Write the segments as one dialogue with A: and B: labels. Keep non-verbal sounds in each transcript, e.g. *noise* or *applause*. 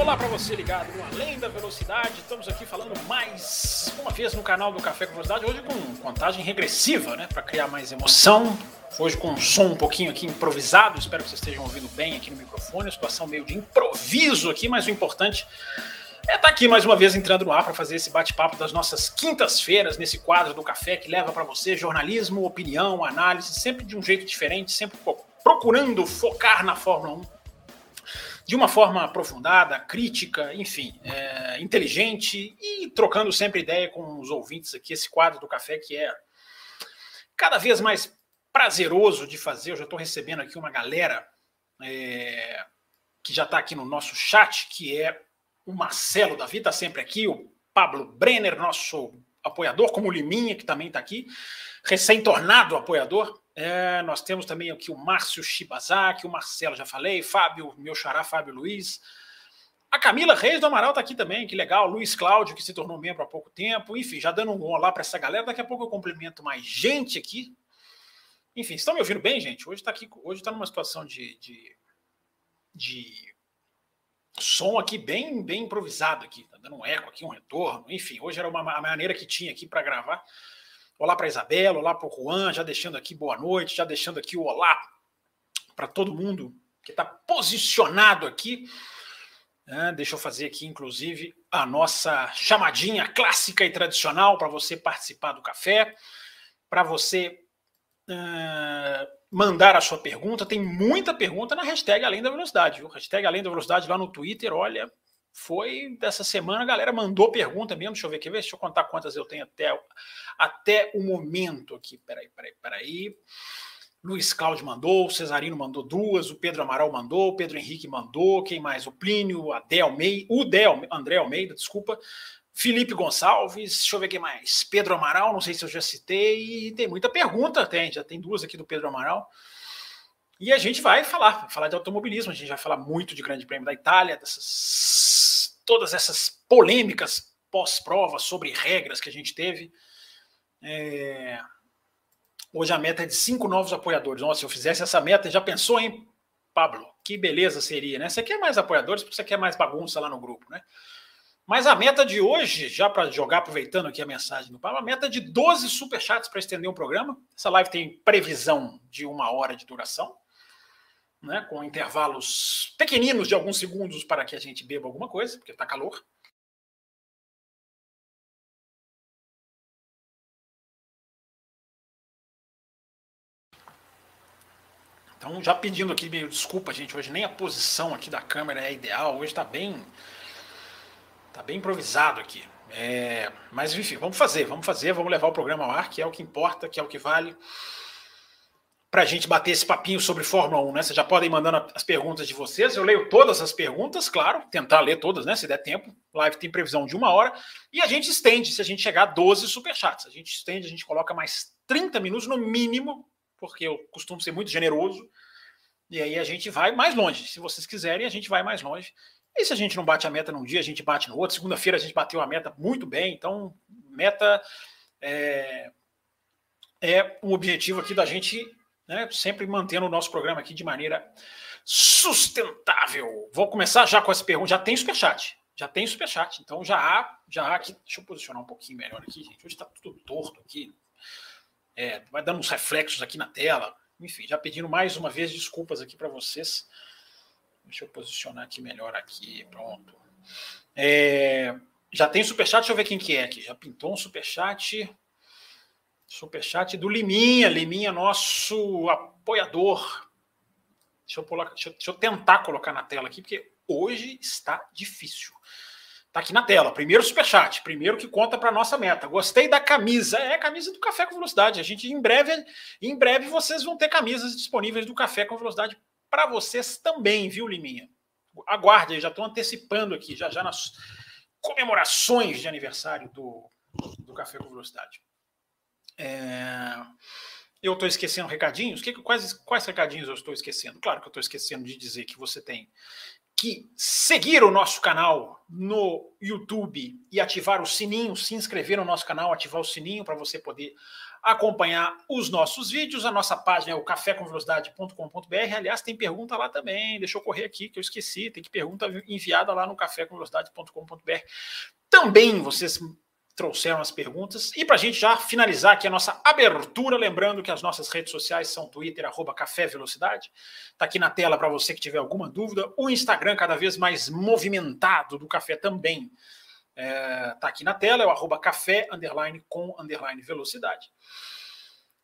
A: Olá para você ligado no Além da Velocidade. Estamos aqui falando mais uma vez no canal do Café com Velocidade, hoje com contagem regressiva, né, para criar mais emoção. Hoje com um som um pouquinho aqui improvisado, espero que vocês estejam ouvindo bem aqui no microfone, a situação meio de improviso aqui, mas o importante é estar tá aqui mais uma vez entrando no ar para fazer esse bate-papo das nossas quintas-feiras nesse quadro do café que leva para você jornalismo, opinião, análise, sempre de um jeito diferente, sempre procurando focar na Fórmula 1 de uma forma aprofundada, crítica, enfim, é, inteligente e trocando sempre ideia com os ouvintes aqui, esse quadro do café que é cada vez mais prazeroso de fazer. Eu já estou recebendo aqui uma galera é, que já está aqui no nosso chat, que é o Marcelo Davi, está sempre aqui, o Pablo Brenner, nosso apoiador, como o Liminha, que também está aqui, recém-tornado apoiador. É, nós temos também aqui o Márcio Shibazaki, o Marcelo, já falei, Fábio, meu xará, Fábio Luiz. A Camila Reis do Amaral está aqui também, que legal. Luiz Cláudio, que se tornou membro há pouco tempo. Enfim, já dando um olá para essa galera. Daqui a pouco eu cumprimento mais gente aqui. Enfim, estão me ouvindo bem, gente? Hoje está aqui, hoje está numa situação de, de, de, som aqui bem, bem improvisado aqui, tá dando um eco aqui, um retorno. Enfim, hoje era uma maneira que tinha aqui para gravar. Olá para Isabela, olá para o Juan, já deixando aqui boa noite, já deixando aqui o olá para todo mundo que está posicionado aqui. É, deixa eu fazer aqui, inclusive, a nossa chamadinha clássica e tradicional para você participar do café, para você uh, mandar a sua pergunta. Tem muita pergunta na hashtag Além da Velocidade, viu? Hashtag Além da Velocidade lá no Twitter, olha, foi dessa semana, a galera mandou pergunta mesmo. Deixa eu ver, ver? Deixa eu contar quantas eu tenho até, até o momento aqui. Peraí, peraí, peraí. Luiz Cláudio mandou, o Cesarino mandou duas, o Pedro Amaral mandou, o Pedro Henrique mandou, quem mais? O Plínio, o Adé Almeida, o Del, André Almeida, desculpa, Felipe Gonçalves, deixa eu ver quem mais. Pedro Amaral, não sei se eu já citei, e tem muita pergunta, tem, já tem duas aqui do Pedro Amaral. E a gente vai falar, falar de automobilismo, a gente vai falar muito de Grande Prêmio da Itália, dessas todas essas polêmicas pós-prova sobre regras que a gente teve. É... Hoje a meta é de cinco novos apoiadores. Nossa, se eu fizesse essa meta, já pensou, hein, Pablo? Que beleza seria, né? Você quer mais apoiadores porque você quer mais bagunça lá no grupo, né? Mas a meta de hoje, já para jogar, aproveitando aqui a mensagem do Pablo, a meta é de 12 superchats para estender um programa. Essa live tem previsão de uma hora de duração, né, com intervalos pequeninos de alguns segundos para que a gente beba alguma coisa, porque está calor. Então, já pedindo aqui, meio desculpa, gente, hoje nem a posição aqui da câmera é ideal, hoje está bem Tá bem improvisado aqui. É, mas enfim, vamos fazer, vamos fazer, vamos levar o programa ao ar, que é o que importa, que é o que vale. Para a gente bater esse papinho sobre Fórmula 1, né? Vocês já podem mandando as perguntas de vocês. Eu leio todas as perguntas, claro, tentar ler todas, né? Se der tempo. Live tem previsão de uma hora. E a gente estende, se a gente chegar a 12 superchats. A gente estende, a gente coloca mais 30 minutos no mínimo, porque eu costumo ser muito generoso. E aí a gente vai mais longe. Se vocês quiserem, a gente vai mais longe. E se a gente não bate a meta num dia, a gente bate no outro. Segunda-feira a gente bateu a meta muito bem. Então, meta é, é um objetivo aqui da gente né, sempre mantendo o nosso programa aqui de maneira sustentável. Vou começar já com essa pergunta. Já tem superchat. Já tem superchat. Então já há, já há aqui. Deixa eu posicionar um pouquinho melhor aqui, gente. Hoje está tudo torto aqui. É, vai dando uns reflexos aqui na tela. Enfim, já pedindo mais uma vez desculpas aqui para vocês. Deixa eu posicionar aqui melhor aqui, pronto. É, já tem superchat, deixa eu ver quem que é aqui. Já pintou um superchat. Superchat do Liminha. Liminha, nosso apoiador. Deixa eu, deixa, deixa eu tentar colocar na tela aqui, porque hoje está difícil. Tá aqui na tela. Primeiro superchat, primeiro que conta para nossa meta. Gostei da camisa. É a camisa do Café com Velocidade. A gente em breve, em breve vocês vão ter camisas disponíveis do Café com Velocidade para vocês também, viu, Liminha? Aguarde, já estou antecipando aqui, já já nas comemorações de aniversário do, do Café com Velocidade. É... eu estou esquecendo recadinhos? Que, quais, quais recadinhos eu estou esquecendo? Claro que eu estou esquecendo de dizer que você tem que seguir o nosso canal no YouTube e ativar o sininho, se inscrever no nosso canal, ativar o sininho para você poder acompanhar os nossos vídeos. A nossa página é o cafécomvelocidade.com.br. Aliás, tem pergunta lá também. Deixa eu correr aqui que eu esqueci. Tem que pergunta enviada lá no cafécomvelocidade.com.br. Também vocês trouxeram as perguntas. E para a gente já finalizar aqui a nossa abertura, lembrando que as nossas redes sociais são Twitter, arroba Café Velocidade. Está aqui na tela para você que tiver alguma dúvida. O Instagram cada vez mais movimentado do Café também. Está é, tá aqui na tela, é o arroba café, underline, com, underline, velocidade.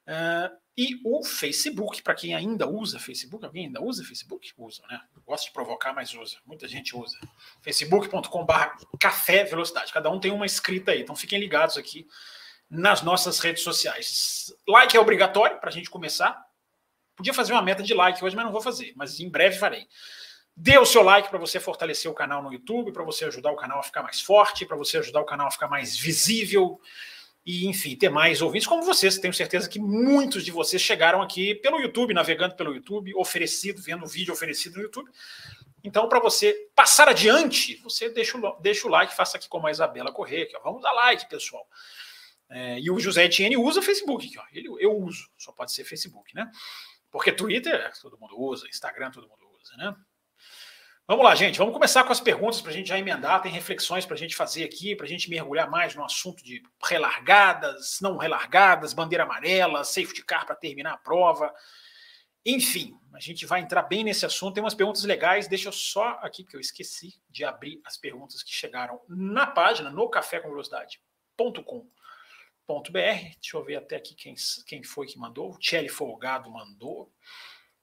A: É, e o Facebook, para quem ainda usa Facebook, alguém ainda usa Facebook? Usa, né? Gosto de provocar, mas usa. Muita gente usa. facebook.com.br café velocidade. Cada um tem uma escrita aí, então fiquem ligados aqui nas nossas redes sociais. Like é obrigatório para a gente começar. Podia fazer uma meta de like hoje, mas não vou fazer, mas em breve farei. Dê o seu like para você fortalecer o canal no YouTube, para você ajudar o canal a ficar mais forte, para você ajudar o canal a ficar mais visível e, enfim, ter mais ouvintes como vocês. Tenho certeza que muitos de vocês chegaram aqui pelo YouTube, navegando pelo YouTube, oferecido, vendo o vídeo oferecido no YouTube. Então, para você passar adiante, você deixa o, deixa o like, faça aqui como a Isabela Corrêa. Aqui, ó. Vamos dar like, pessoal. É, e o José Etienne usa Facebook. Aqui, ó. Ele, eu uso, só pode ser Facebook, né? Porque Twitter todo mundo usa, Instagram todo mundo usa, né? Vamos lá, gente. Vamos começar com as perguntas para a gente já emendar. Tem reflexões para a gente fazer aqui, para a gente mergulhar mais no assunto de relargadas, não relargadas, bandeira amarela, safety car para terminar a prova. Enfim, a gente vai entrar bem nesse assunto. Tem umas perguntas legais. Deixa eu só aqui, que eu esqueci de abrir as perguntas que chegaram na página, no cafécomvelocidade.com.br. Deixa eu ver até aqui quem, quem foi que mandou. O Tchelle Folgado mandou.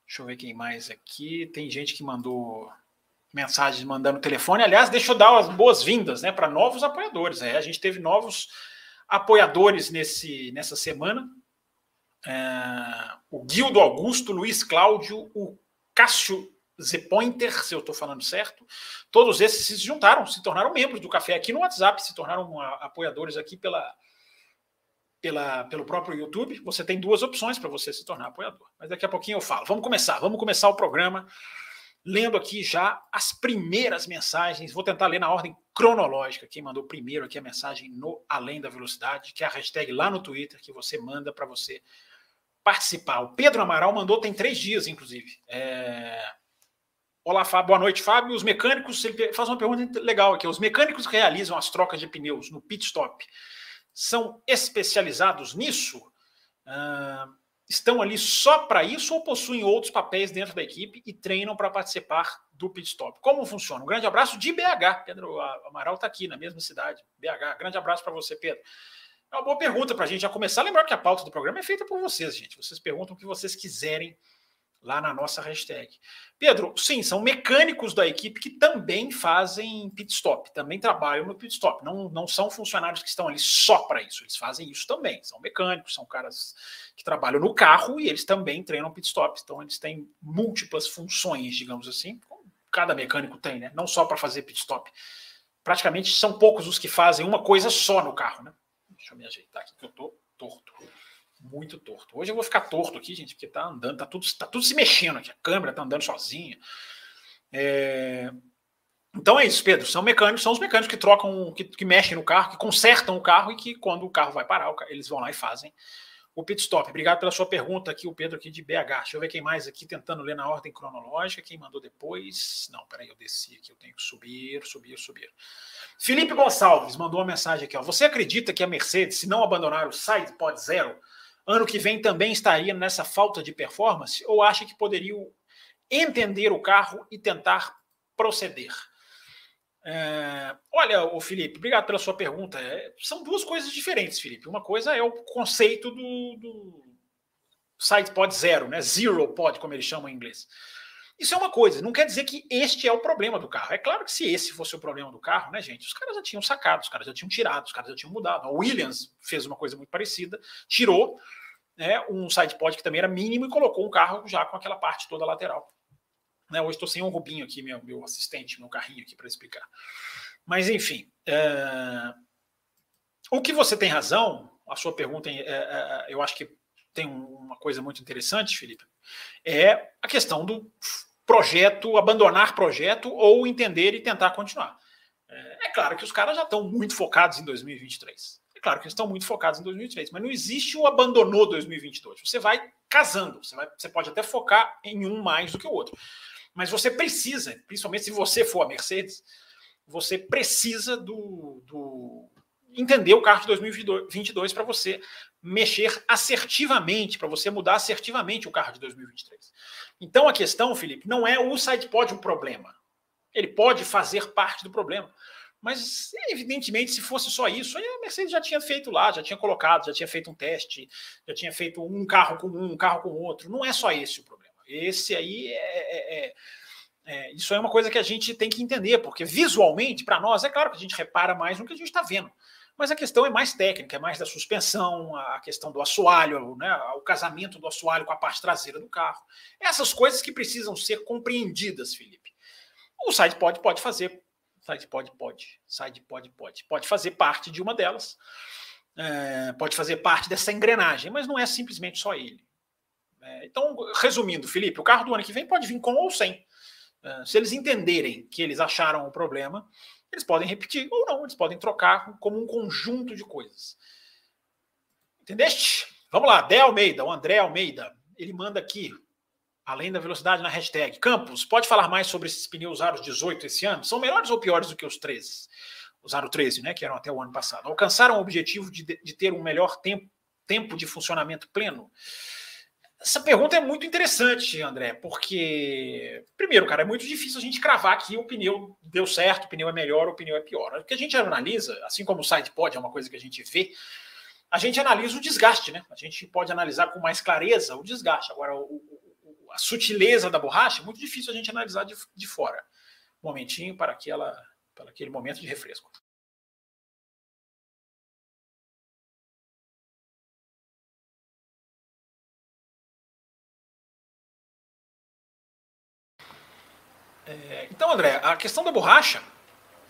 A: Deixa eu ver quem mais aqui. Tem gente que mandou mensagens mandando telefone. Aliás, deixa eu dar as boas-vindas né, para novos apoiadores. É, a gente teve novos apoiadores nesse, nessa semana. É, o Guildo Augusto, Luiz Cláudio, o Cássio Zepointer, se eu estou falando certo. Todos esses se juntaram, se tornaram membros do café aqui no WhatsApp, se tornaram apoiadores aqui pela, pela, pelo próprio YouTube. Você tem duas opções para você se tornar apoiador. Mas daqui a pouquinho eu falo. Vamos começar, vamos começar o programa lendo aqui já as primeiras mensagens. Vou tentar ler na ordem cronológica. Quem mandou primeiro aqui a mensagem no Além da Velocidade, que é a hashtag lá no Twitter que você manda para você participar. O Pedro Amaral mandou tem três dias, inclusive. É... Olá, Fábio. Boa noite, Fábio. Os mecânicos, ele faz uma pergunta legal aqui. Os mecânicos que realizam as trocas de pneus no pit stop são especializados nisso? Uh estão ali só para isso ou possuem outros papéis dentro da equipe e treinam para participar do pit stop? Como funciona? Um grande abraço de BH. Pedro Amaral está aqui na mesma cidade. BH. Grande abraço para você, Pedro. É uma boa pergunta para a gente já começar. Lembrar que a pauta do programa é feita por vocês, gente. Vocês perguntam o que vocês quiserem lá na nossa hashtag. Pedro, sim, são mecânicos da equipe que também fazem pit stop, também trabalham no pit stop. Não, não são funcionários que estão ali só para isso, eles fazem isso também. São mecânicos, são caras que trabalham no carro e eles também treinam pit stop. Então eles têm múltiplas funções, digamos assim, cada mecânico tem, né? Não só para fazer pit stop. Praticamente são poucos os que fazem uma coisa só no carro, né? Deixa eu me ajeitar aqui que eu tô torto muito torto. Hoje eu vou ficar torto aqui, gente, porque tá andando, tá tudo, tá tudo se mexendo aqui. A câmera tá andando sozinha. É... Então é isso, Pedro. São mecânicos, são os mecânicos que trocam, que, que, mexem no carro, que consertam o carro e que quando o carro vai parar, eles vão lá e fazem o pit stop. Obrigado pela sua pergunta aqui, o Pedro aqui de BH. Deixa eu ver quem mais aqui tentando ler na ordem cronológica. Quem mandou depois? Não, peraí, eu desci aqui, eu tenho que subir, subir, subir. Felipe Gonçalves mandou uma mensagem aqui. Ó. Você acredita que a Mercedes, se não abandonar o Side Zero, ano que vem também estaria nessa falta de performance? Ou acha que poderiam entender o carro e tentar proceder? É, olha, o Felipe, obrigado pela sua pergunta. É, são duas coisas diferentes, Felipe. Uma coisa é o conceito do, do site pod zero, né? Zero pod, como eles chamam em inglês. Isso é uma coisa, não quer dizer que este é o problema do carro. É claro que se esse fosse o problema do carro, né, gente, os caras já tinham sacado, os caras já tinham tirado, os caras já tinham mudado. A Williams fez uma coisa muito parecida, tirou né, um sidepod que também era mínimo e colocou um carro já com aquela parte toda lateral. Né, hoje estou sem um Rubinho aqui, meu, meu assistente, meu carrinho aqui para explicar. Mas, enfim, é... o que você tem razão, a sua pergunta, é, é, eu acho que tem uma coisa muito interessante, Felipe, é a questão do projeto, abandonar projeto ou entender e tentar continuar. É, é claro que os caras já estão muito focados em 2023. É claro que eles estão muito focados em 2023, mas não existe o abandonou 2022. Você vai casando, você, vai, você pode até focar em um mais do que o outro. Mas você precisa, principalmente se você for a Mercedes, você precisa do, do entender o carro de 2022 para você mexer assertivamente, para você mudar assertivamente o carro de 2023. Então a questão, Felipe, não é o sidepod o problema. Ele pode fazer parte do problema. Mas, evidentemente, se fosse só isso, a Mercedes já tinha feito lá, já tinha colocado, já tinha feito um teste, já tinha feito um carro com um, um carro com outro. Não é só esse o problema. Esse aí é, é, é, é isso é uma coisa que a gente tem que entender, porque visualmente, para nós, é claro que a gente repara mais no que a gente está vendo. Mas a questão é mais técnica, é mais da suspensão, a questão do assoalho, né, o casamento do assoalho com a parte traseira do carro. Essas coisas que precisam ser compreendidas, Felipe. O site pode, fazer. Site pode, pode. Site pode, pode. Pode fazer parte de uma delas. É, pode fazer parte dessa engrenagem, mas não é simplesmente só ele. É, então, resumindo, Felipe, o carro do ano que vem pode vir com ou sem. É, se eles entenderem que eles acharam o problema, eles podem repetir ou não, eles podem trocar como um conjunto de coisas. Entendeste? Vamos lá, Dé Almeida, o André Almeida, ele manda aqui, além da velocidade na hashtag. Campos, pode falar mais sobre esses pneus aros 18 esse ano? São melhores ou piores do que os 13? Os aro 13, né, que eram até o ano passado. Alcançaram o objetivo de, de ter um melhor tempo, tempo de funcionamento pleno? Essa pergunta é muito interessante, André, porque, primeiro, cara, é muito difícil a gente cravar que o pneu deu certo, o pneu é melhor, o pneu é pior. O que a gente analisa, assim como o side pod é uma coisa que a gente vê, a gente analisa o desgaste, né? A gente pode analisar com mais clareza o desgaste. Agora, o, o, a sutileza da borracha é muito difícil a gente analisar de, de fora. Um momentinho para, aquela, para aquele momento de refresco. É, então, André, a questão da borracha,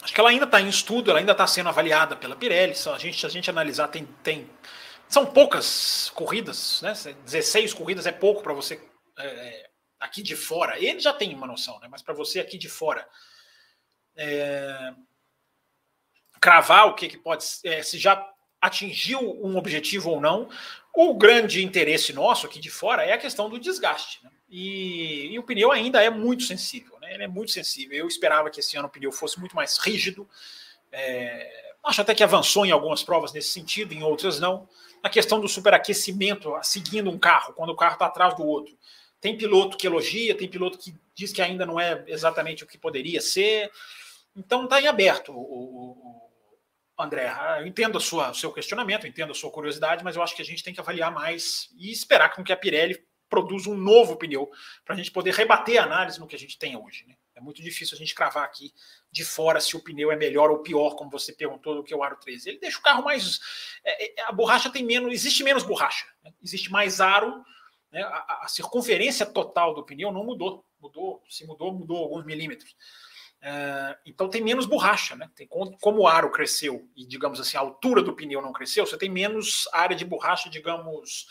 A: acho que ela ainda está em estudo, ela ainda está sendo avaliada pela Pirelli. Se a gente, se a gente analisar, tem, tem, são poucas corridas, né? 16 corridas é pouco para você é, aqui de fora. Ele já tem uma noção, né? mas para você aqui de fora. É, cravar o que, que pode é, se já atingiu um objetivo ou não. O grande interesse nosso aqui de fora é a questão do desgaste. Né? E, e, o pneu ainda é muito sensível, Ele é muito sensível. Eu esperava que esse ano o pneu fosse muito mais rígido. É, acho até que avançou em algumas provas nesse sentido, em outras não. A questão do superaquecimento, seguindo um carro, quando o carro está atrás do outro. Tem piloto que elogia, tem piloto que diz que ainda não é exatamente o que poderia ser. Então está em aberto o, o, o André. Eu entendo a sua, o seu questionamento, entendo a sua curiosidade, mas eu acho que a gente tem que avaliar mais e esperar com que a Pirelli produz um novo pneu para a gente poder rebater a análise no que a gente tem hoje. Né? É muito difícil a gente cravar aqui de fora se o pneu é melhor ou pior, como você perguntou, do que o aro 13. Ele deixa o carro mais. É, é, a borracha tem menos. Existe menos borracha. Né? Existe mais aro. Né? A, a, circunferência total do pneu não mudou. Mudou, se mudou, mudou alguns milímetros. É, então tem menos borracha, né? Tem, como o aro cresceu e, digamos assim, a altura do pneu não cresceu, você tem menos área de borracha, digamos,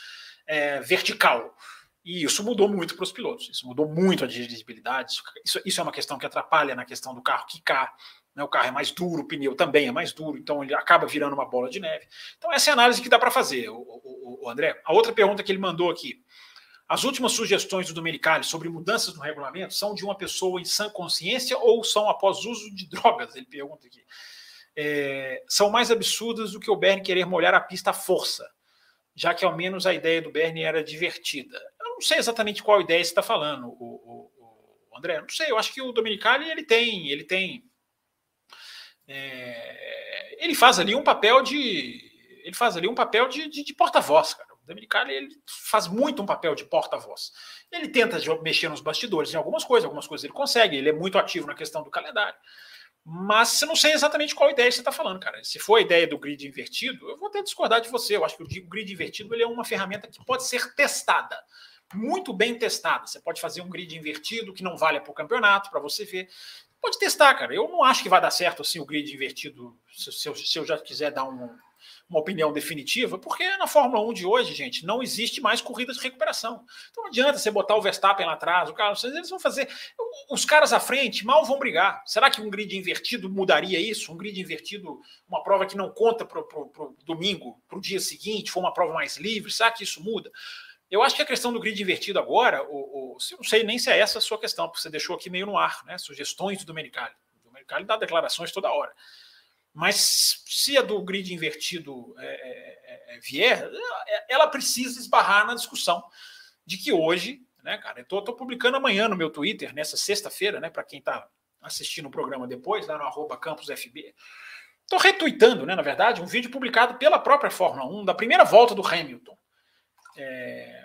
A: é, vertical. E isso mudou muito para os pilotos, isso mudou muito a dirigibilidade. Isso, isso, é uma questão que atrapalha na questão do carro quicar. Né? O carro é mais duro, o pneu também é mais duro, então ele acaba virando uma bola de neve. Então, essa é a análise que dá para fazer, o, o, o, André. A outra pergunta que ele mandou aqui. As últimas sugestões do Domenicali sobre mudanças no regulamento são de uma pessoa em sã consciência ou são após uso de drogas? Ele pergunta aqui. É, são mais absurdas do que o Bernie querer molhar a pista à força já que ao menos a ideia do Bernie era divertida. Não sei exatamente qual ideia você está falando, o, o, o, André. Não sei, eu acho que o Dominicali ele tem, ele tem, é, ele faz ali um papel de, ele faz ali um papel de, de, de porta-voz, cara. O Dominicali ele faz muito um papel de porta-voz. Ele tenta mexer nos bastidores em algumas coisas, algumas coisas ele consegue. Ele é muito ativo na questão do calendário. Mas eu não sei exatamente qual ideia você está falando, cara. Se for a ideia do grid invertido, eu vou até discordar de você. Eu acho que o grid invertido ele é uma ferramenta que pode ser testada, muito bem testada. Você pode fazer um grid invertido que não vale para o campeonato, para você ver. Pode testar, cara. Eu não acho que vai dar certo assim o grid invertido. Se, se, eu, se eu já quiser dar um, uma opinião definitiva, porque na Fórmula 1 de hoje, gente, não existe mais corrida de recuperação. Então não adianta você botar o Verstappen lá atrás, o Carlos eles vão fazer. Os caras à frente mal vão brigar. Será que um grid invertido mudaria isso? Um grid invertido, uma prova que não conta para o domingo, para o dia seguinte, for uma prova mais livre, será que isso muda? Eu acho que a questão do grid invertido agora, o, o, não sei nem se é essa a sua questão, porque você deixou aqui meio no ar, né? Sugestões do Domenicali. O Domenicali dá declarações toda hora. Mas se a do grid invertido é, é, é, é vier, ela precisa esbarrar na discussão de que hoje, né, cara, eu tô, tô publicando amanhã no meu Twitter, nessa sexta-feira, né, para quem está assistindo o programa depois, lá no arroba campusfb, estou retweetando, né, na verdade, um vídeo publicado pela própria Fórmula 1, da primeira volta do Hamilton. É,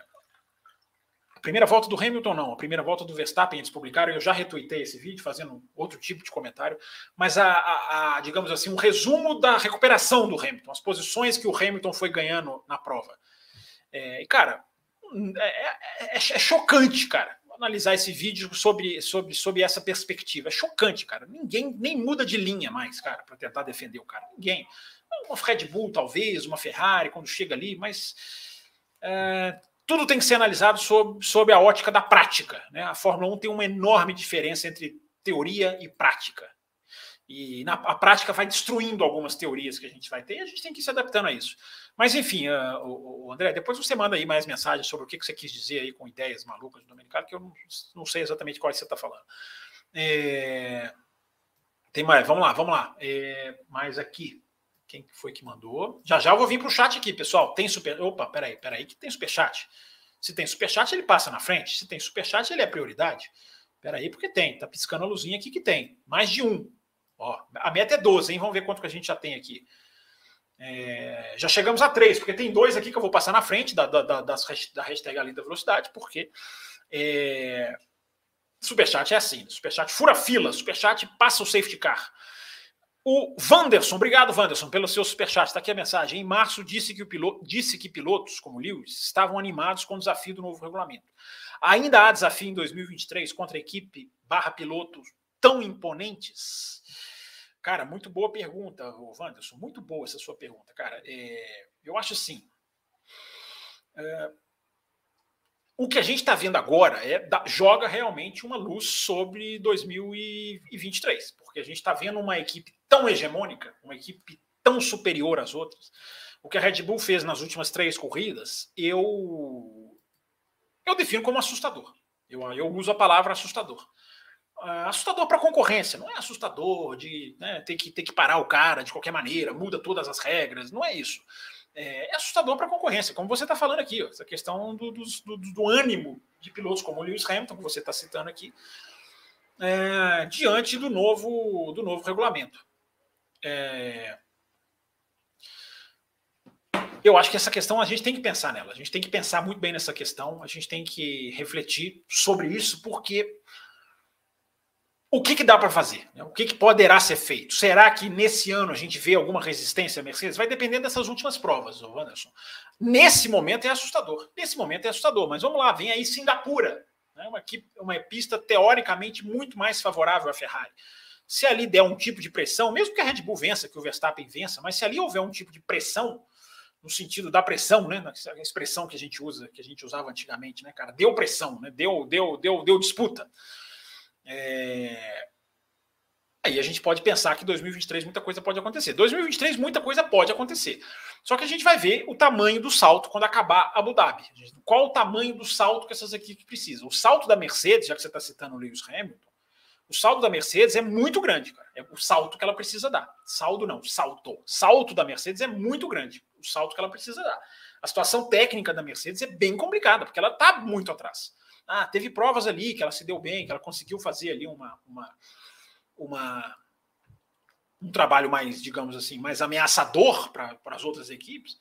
A: a primeira volta do Hamilton, não. A primeira volta do Verstappen, eles publicaram. Eu já retuitei esse vídeo, fazendo outro tipo de comentário. Mas, a, a, a, digamos assim, um resumo da recuperação do Hamilton, as posições que o Hamilton foi ganhando na prova. É, e, cara, é, é, é, chocante, cara, analisar esse vídeo sobre, sobre, sobre essa perspectiva. É chocante, cara. Ninguém nem muda de linha mais, cara, para tentar defender o cara. Ninguém. Uma Red Bull, talvez, uma Ferrari, quando chega ali, mas. É, tudo tem que ser analisado sob, sob a ótica da prática. Né? A Fórmula 1 tem uma enorme diferença entre teoria e prática. E na, a prática vai destruindo algumas teorias que a gente vai ter e a gente tem que ir se adaptando a isso. Mas, enfim, uh, André, depois você manda aí mais mensagens sobre o que, que você quis dizer aí com ideias malucas do Dominicano, que eu não, não sei exatamente qual você está falando. É, tem mais, vamos lá, vamos lá. É, mais aqui. Quem foi que mandou? Já já eu vou vir para o chat aqui, pessoal. Tem super. Opa, peraí, peraí, que tem super chat. Se tem super chat, ele passa na frente. Se tem super chat, ele é prioridade. Peraí, porque tem. Tá piscando a luzinha aqui que tem. Mais de um. Ó, a meta é 12, hein? Vamos ver quanto que a gente já tem aqui. É, já chegamos a três, porque tem dois aqui que eu vou passar na frente da, da, das, da hashtag ali da velocidade, porque é, Superchat é assim: Superchat fura fila, Superchat passa o safety car. O Wanderson, obrigado, Wanderson, pelo seu superchat. Está aqui a mensagem. Em março, disse que, o piloto, disse que pilotos, como Lewis, estavam animados com o desafio do novo regulamento. Ainda há desafio em 2023 contra equipe barra pilotos tão imponentes? Cara, muito boa pergunta, Wanderson. Muito boa essa sua pergunta, cara. É, eu acho assim. É, o que a gente está vendo agora é joga realmente uma luz sobre 2023, porque a gente está vendo uma equipe tão hegemônica, uma equipe tão superior às outras. O que a Red Bull fez nas últimas três corridas, eu eu defino como assustador. Eu, eu uso a palavra assustador. Uh, assustador para a concorrência, não é assustador de né, ter, que, ter que parar o cara de qualquer maneira, muda todas as regras, não é isso. É, é assustador para a concorrência, como você está falando aqui, ó, essa questão do, do, do, do, ânimo de pilotos como o Lewis Hamilton, que você está citando aqui, é, diante do novo, do novo regulamento. É... Eu acho que essa questão a gente tem que pensar nela. A gente tem que pensar muito bem nessa questão. A gente tem que refletir sobre isso, porque o que, que dá para fazer? O que, que poderá ser feito? Será que nesse ano a gente vê alguma resistência à Mercedes? Vai depender dessas últimas provas, Anderson. Nesse momento é assustador. Nesse momento é assustador. Mas vamos lá, vem aí Singapura. Né? Uma, uma pista teoricamente muito mais favorável à Ferrari se ali der um tipo de pressão, mesmo que a Red Bull vença, que o Verstappen vença, mas se ali houver um tipo de pressão, no sentido da pressão, né, a expressão que a gente usa, que a gente usava antigamente, né, cara, deu pressão, né, deu, deu, deu, deu disputa. É... Aí a gente pode pensar que 2023 muita coisa pode acontecer. 2023 muita coisa pode acontecer. Só que a gente vai ver o tamanho do salto quando acabar Abu Dhabi. Qual o tamanho do salto que essas equipes precisam? O salto da Mercedes, já que você está citando o Lewis Hamilton, o saldo da Mercedes é muito grande, cara. É o salto que ela precisa dar. Saldo não, salto. Salto da Mercedes é muito grande. O salto que ela precisa dar. A situação técnica da Mercedes é bem complicada, porque ela está muito atrás. Ah, teve provas ali que ela se deu bem, que ela conseguiu fazer ali uma, uma, uma um trabalho mais, digamos assim, mais ameaçador para as outras equipes.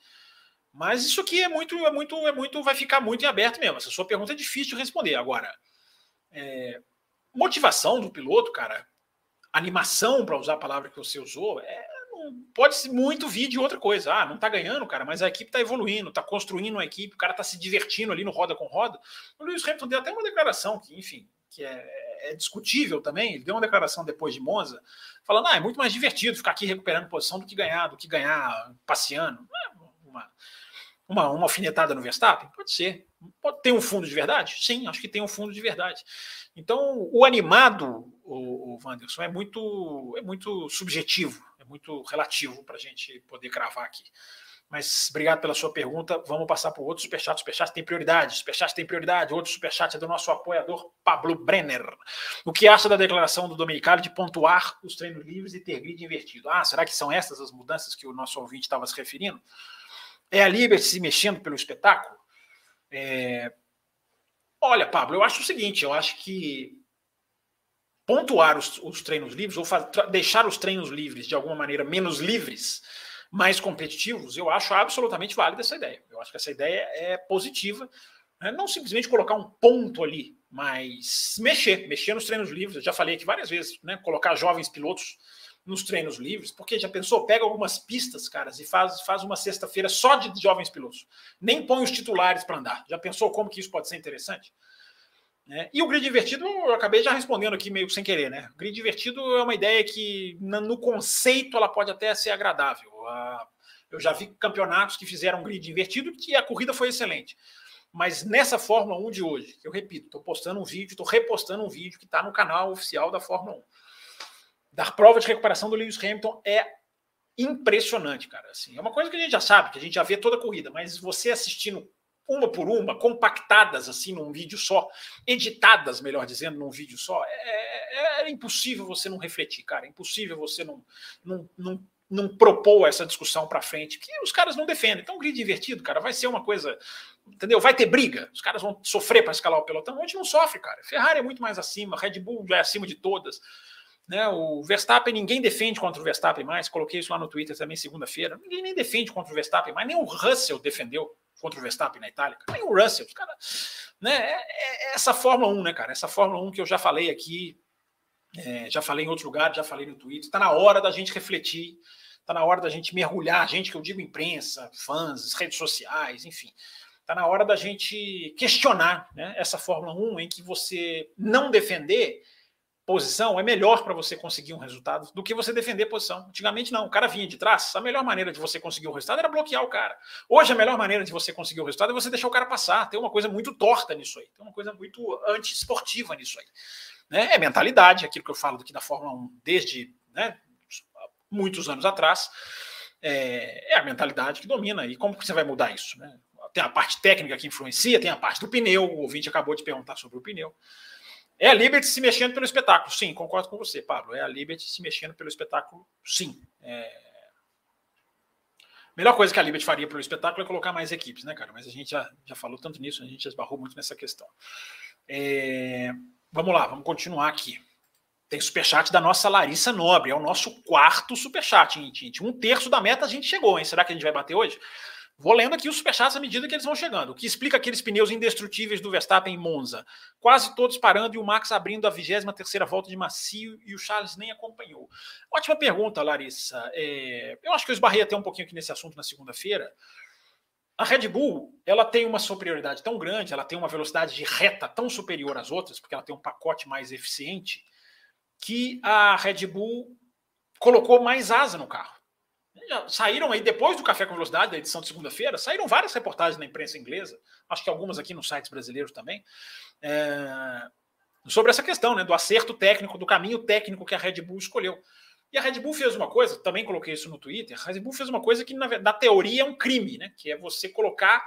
A: Mas isso aqui é muito, é muito, é muito, vai ficar muito em aberto mesmo. Essa sua pergunta é difícil de responder. Agora, é, motivação do piloto, cara, animação, para usar a palavra que você usou, é, pode ser muito vir de outra coisa. Ah, não tá ganhando, cara, mas a equipe tá evoluindo, tá construindo uma equipe, o cara tá se divertindo ali no roda com roda. O Lewis Hamilton deu até uma declaração que, enfim, que é, é, discutível também. Ele deu uma declaração depois de Monza, falando: ah, é muito mais divertido ficar aqui recuperando posição do que ganhar, do que ganhar passeando. É uma, uma, uma alfinetada no Verstappen? Pode ser. Pode ter um fundo de verdade? Sim, acho que tem um fundo de verdade. Então, o animado, o, o Wanderson, é muito, é muito subjetivo, é muito relativo para a gente poder cravar aqui. Mas obrigado pela sua pergunta. Vamos passar para o outro superchat. Superchat tem prioridade. Superchat tem prioridade. Outro superchat é do nosso apoiador Pablo Brenner. O que acha da declaração do Domenicali de pontuar os treinos livres e ter grid invertido? Ah, será que são essas as mudanças que o nosso ouvinte estava se referindo? É a Liberty se mexendo pelo espetáculo? É... Olha, Pablo, eu acho o seguinte: eu acho que pontuar os, os treinos livres ou deixar os treinos livres de alguma maneira menos livres mais competitivos, eu acho absolutamente válida essa ideia. Eu acho que essa ideia é positiva. Né? Não simplesmente colocar um ponto ali, mas mexer, mexer nos treinos livres. Eu já falei aqui várias vezes, né? Colocar jovens pilotos nos treinos livres, porque já pensou, pega algumas pistas, caras, e faz, faz uma sexta-feira só de jovens pilotos. Nem põe os titulares para andar. Já pensou como que isso pode ser interessante? Né? E o grid invertido, eu acabei já respondendo aqui meio sem querer, né? O grid invertido é uma ideia que, no conceito, ela pode até ser agradável. Eu já vi campeonatos que fizeram grid invertido e a corrida foi excelente. Mas nessa Fórmula 1 de hoje, eu repito, estou postando um vídeo, estou repostando um vídeo que está no canal oficial da Fórmula 1. Da prova de recuperação do Lewis Hamilton é impressionante, cara. Assim, é uma coisa que a gente já sabe, que a gente já vê toda a corrida, mas você assistindo uma por uma, compactadas assim num vídeo só, editadas, melhor dizendo, num vídeo só, é, é, é impossível você não refletir, cara. É impossível você não, não, não, não propor essa discussão para frente, que os caras não defendem. Então, grid invertido, cara, vai ser uma coisa. Entendeu? Vai ter briga. Os caras vão sofrer para escalar o pelotão. Hoje não sofre, cara. Ferrari é muito mais acima, Red Bull é acima de todas. Né, o Verstappen, ninguém defende contra o Verstappen mais. Coloquei isso lá no Twitter também segunda-feira. Ninguém nem defende contra o Verstappen mais, nem o Russell defendeu contra o Verstappen na Itália. Nem o Russell, cara, né? É, é, essa Fórmula 1, né, cara? Essa Fórmula 1 que eu já falei aqui, é, já falei em outros lugares, já falei no Twitter. Está na hora da gente refletir, está na hora da gente mergulhar, gente que eu digo imprensa, fãs, redes sociais, enfim. Está na hora da gente questionar né, essa Fórmula 1 em que você não defender posição é melhor para você conseguir um resultado do que você defender posição. Antigamente não, o cara vinha de trás, a melhor maneira de você conseguir o resultado era bloquear o cara. Hoje a melhor maneira de você conseguir o resultado é você deixar o cara passar. Tem uma coisa muito torta nisso aí, tem uma coisa muito antiesportiva nisso aí. Né? É mentalidade, aquilo que eu falo aqui da Fórmula 1 desde né, muitos anos atrás. É, é, a mentalidade que domina. E como que você vai mudar isso? Né? Tem a parte técnica que influencia, tem a parte do pneu. O ouvinte acabou de perguntar sobre o pneu. É a Liberty se mexendo pelo espetáculo, sim, concordo com você, Pablo. É a Liberty se mexendo pelo espetáculo, sim. É... Melhor coisa que a Liberty faria pelo espetáculo é colocar mais equipes, né, cara? Mas a gente já, já falou tanto nisso, a gente já esbarrou muito nessa questão. É... Vamos lá, vamos continuar aqui. Tem superchat da nossa Larissa Nobre, é o nosso quarto superchat, gente. Um terço da meta a gente chegou, hein? Será que a gente vai bater hoje? Vou lendo aqui os superchats à medida que eles vão chegando. O que explica aqueles pneus indestrutíveis do Verstappen em Monza. Quase todos parando e o Max abrindo a 23 volta de macio e o Charles nem acompanhou. Ótima pergunta, Larissa. É, eu acho que eu esbarrei até um pouquinho aqui nesse assunto na segunda-feira. A Red Bull ela tem uma superioridade tão grande, ela tem uma velocidade de reta tão superior às outras, porque ela tem um pacote mais eficiente, que a Red Bull colocou mais asa no carro saíram aí, depois do Café com Velocidade, da edição de segunda-feira, saíram várias reportagens na imprensa inglesa, acho que algumas aqui nos sites brasileiros também, é, sobre essa questão né, do acerto técnico, do caminho técnico que a Red Bull escolheu. E a Red Bull fez uma coisa, também coloquei isso no Twitter, a Red Bull fez uma coisa que, na, na teoria, é um crime, né, que é você colocar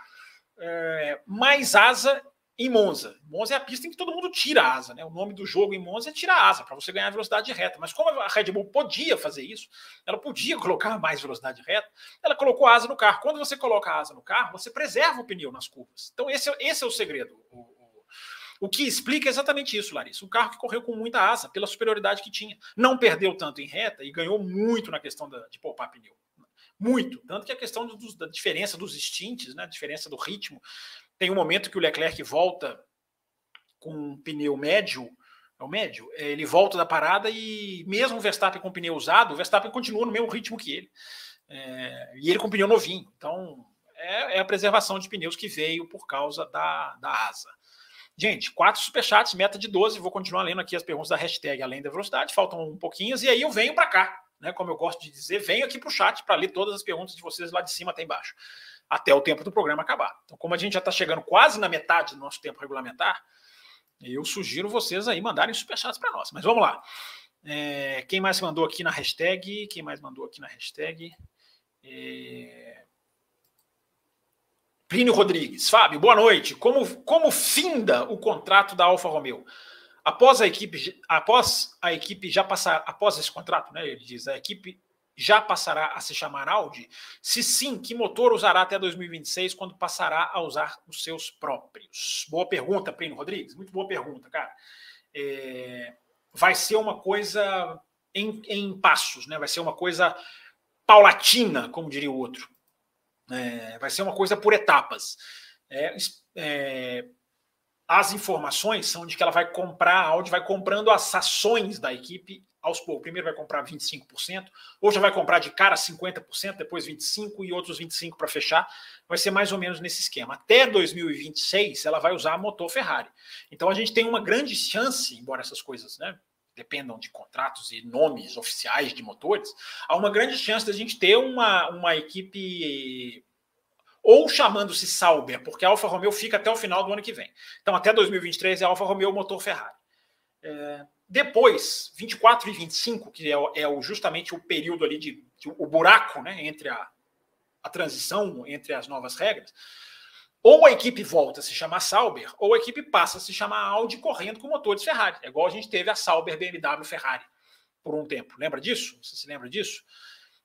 A: é, mais asa em Monza. Monza é a pista em que todo mundo tira a asa, né? O nome do jogo em Monza é tirar a asa, para você ganhar velocidade reta. Mas como a Red Bull podia fazer isso, ela podia *laughs* colocar mais velocidade reta, ela colocou a asa no carro. Quando você coloca a asa no carro, você preserva o pneu nas curvas. Então, esse, é, esse é o segredo. O, o, o que explica exatamente isso, Larissa. Um carro que correu com muita asa, pela superioridade que tinha. Não perdeu tanto em reta e ganhou muito na questão da, de poupar pneu muito. Tanto que a questão do, da diferença dos stints, né, a diferença do ritmo, tem um momento que o Leclerc volta com um pneu médio, é o médio, é, ele volta da parada e mesmo o Verstappen com pneu usado, o Verstappen continua no mesmo ritmo que ele. É, e ele com pneu novinho. Então, é, é, a preservação de pneus que veio por causa da, da asa. Gente, quatro superchats, meta de 12. Vou continuar lendo aqui as perguntas da hashtag Além da Velocidade. Faltam um pouquinhos. E aí eu venho para cá, né? Como eu gosto de dizer, venho aqui para o chat para ler todas as perguntas de vocês lá de cima até embaixo. Até o tempo do programa acabar. Então, como a gente já está chegando quase na metade do nosso tempo regulamentar, eu sugiro vocês aí mandarem superchats para nós. Mas vamos lá. É, quem mais mandou aqui na hashtag? Quem mais mandou aqui na hashtag? É... Plínio Rodrigues. Fábio, boa noite. Como, como finda o contrato da Alfa Romeo? Após a equipe, após a equipe já passar, após esse contrato, né? Ele diz, a equipe já passará a se chamar Audi? Se sim, que motor usará até 2026 quando passará a usar os seus próprios? Boa pergunta, Plínio Rodrigues. Muito boa pergunta, cara. É, vai ser uma coisa em, em passos, né? Vai ser uma coisa paulatina, como diria o outro. É, vai ser uma coisa por etapas. É, é, as informações são de que ela vai comprar, a Audi vai comprando as ações da equipe aos poucos. Primeiro vai comprar 25%, ou já vai comprar de cara 50%, depois 25% e outros 25% para fechar. Vai ser mais ou menos nesse esquema. Até 2026 ela vai usar motor Ferrari. Então a gente tem uma grande chance, embora essas coisas né, dependam de contratos e nomes oficiais de motores, há uma grande chance da gente ter uma, uma equipe ou chamando-se Sauber, porque a Alfa Romeo fica até o final do ano que vem. Então, até 2023 é Alfa Romeo motor Ferrari. É, depois, 24 e 25, que é, é justamente o período ali de, de o buraco né, entre a, a transição, entre as novas regras, ou a equipe volta a se chamar Sauber, ou a equipe passa a se chamar Audi correndo com motores Ferrari. É igual a gente teve a Sauber BMW Ferrari por um tempo. Lembra disso? Você se lembra disso?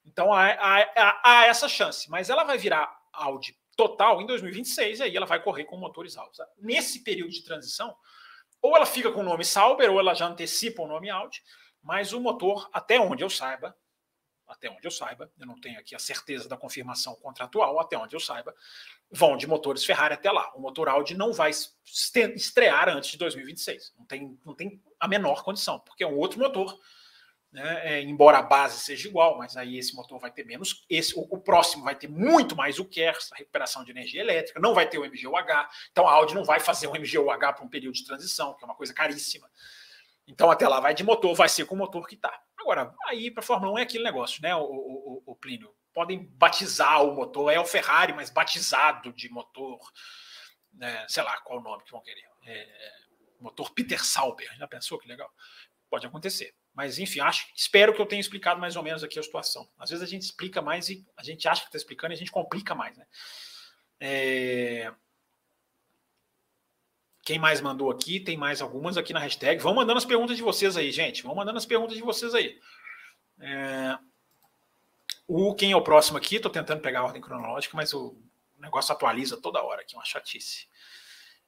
A: Então há, há, há essa chance, mas ela vai virar Audi total em 2026 e aí ela vai correr com motores Audi. Nesse período de transição, ou ela fica com o nome Sauber, ou ela já antecipa o nome Audi, mas o motor, até onde eu saiba, até onde eu saiba, eu não tenho aqui a certeza da confirmação contratual, até onde eu saiba, vão de motores Ferrari até lá. O motor Audi não vai estrear antes de 2026. Não tem, não tem a menor condição, porque é um outro motor. Né? É, embora a base seja igual, mas aí esse motor vai ter menos. Esse, o, o próximo vai ter muito mais o KERS, a recuperação de energia elétrica, não vai ter o MGUH. Então a Audi não vai fazer um MGUH para um período de transição, que é uma coisa caríssima. Então até lá vai de motor, vai ser com o motor que está. Agora, aí para a Fórmula 1 é aquele negócio, né, o, o, o, Plínio? Podem batizar o motor, é o Ferrari, mas batizado de motor, né, sei lá qual o nome que vão querer. É, motor Peter Sauber, já pensou que legal? Pode acontecer. Mas, enfim, acho, espero que eu tenha explicado mais ou menos aqui a situação. Às vezes a gente explica mais e a gente acha que está explicando e a gente complica mais, né? É... Quem mais mandou aqui? Tem mais algumas aqui na hashtag. Vão mandando as perguntas de vocês aí, gente. Vão mandando as perguntas de vocês aí. É... O quem é o próximo aqui? Estou tentando pegar a ordem cronológica, mas o negócio atualiza toda hora aqui, uma chatice.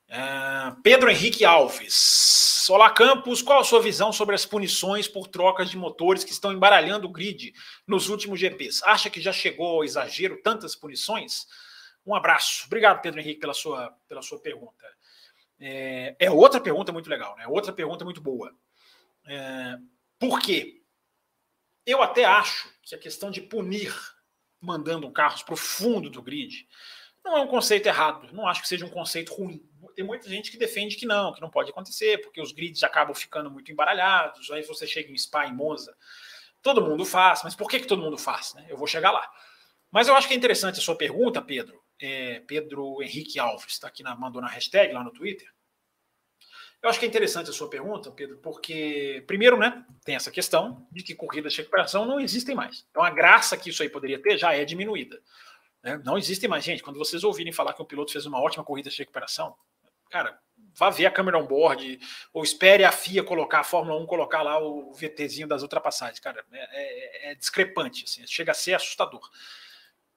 A: É... Pedro Henrique Alves. Olá, Campos. Qual a sua visão sobre as punições por trocas de motores que estão embaralhando o grid nos últimos GPs? Acha que já chegou ao exagero tantas punições? Um abraço. Obrigado, Pedro Henrique, pela sua, pela sua pergunta. É, é, outra pergunta muito legal, né? Outra pergunta muito boa. É, por quê? Eu até acho que a questão de punir mandando carros para o fundo do grid não é um conceito errado. Não acho que seja um conceito ruim. Tem muita gente que defende que não, que não pode acontecer, porque os grids acabam ficando muito embaralhados. Aí você chega em Spa, em Monza, todo mundo faz. Mas por que, que todo mundo faz? Né? Eu vou chegar lá. Mas eu acho que é interessante a sua pergunta, Pedro, é, Pedro Henrique Alves, está aqui na, mandou na hashtag lá no Twitter. Eu acho que é interessante a sua pergunta, Pedro, porque, primeiro, né, tem essa questão de que corridas de recuperação não existem mais. Então, a graça que isso aí poderia ter já é diminuída. Né? Não existem mais, gente. Quando vocês ouvirem falar que o piloto fez uma ótima corrida de recuperação, cara, vá ver a câmera on board, ou espere a FIA colocar, a Fórmula 1 colocar lá o VTzinho das ultrapassagens. Cara, é, é, é discrepante, assim, chega a ser assustador.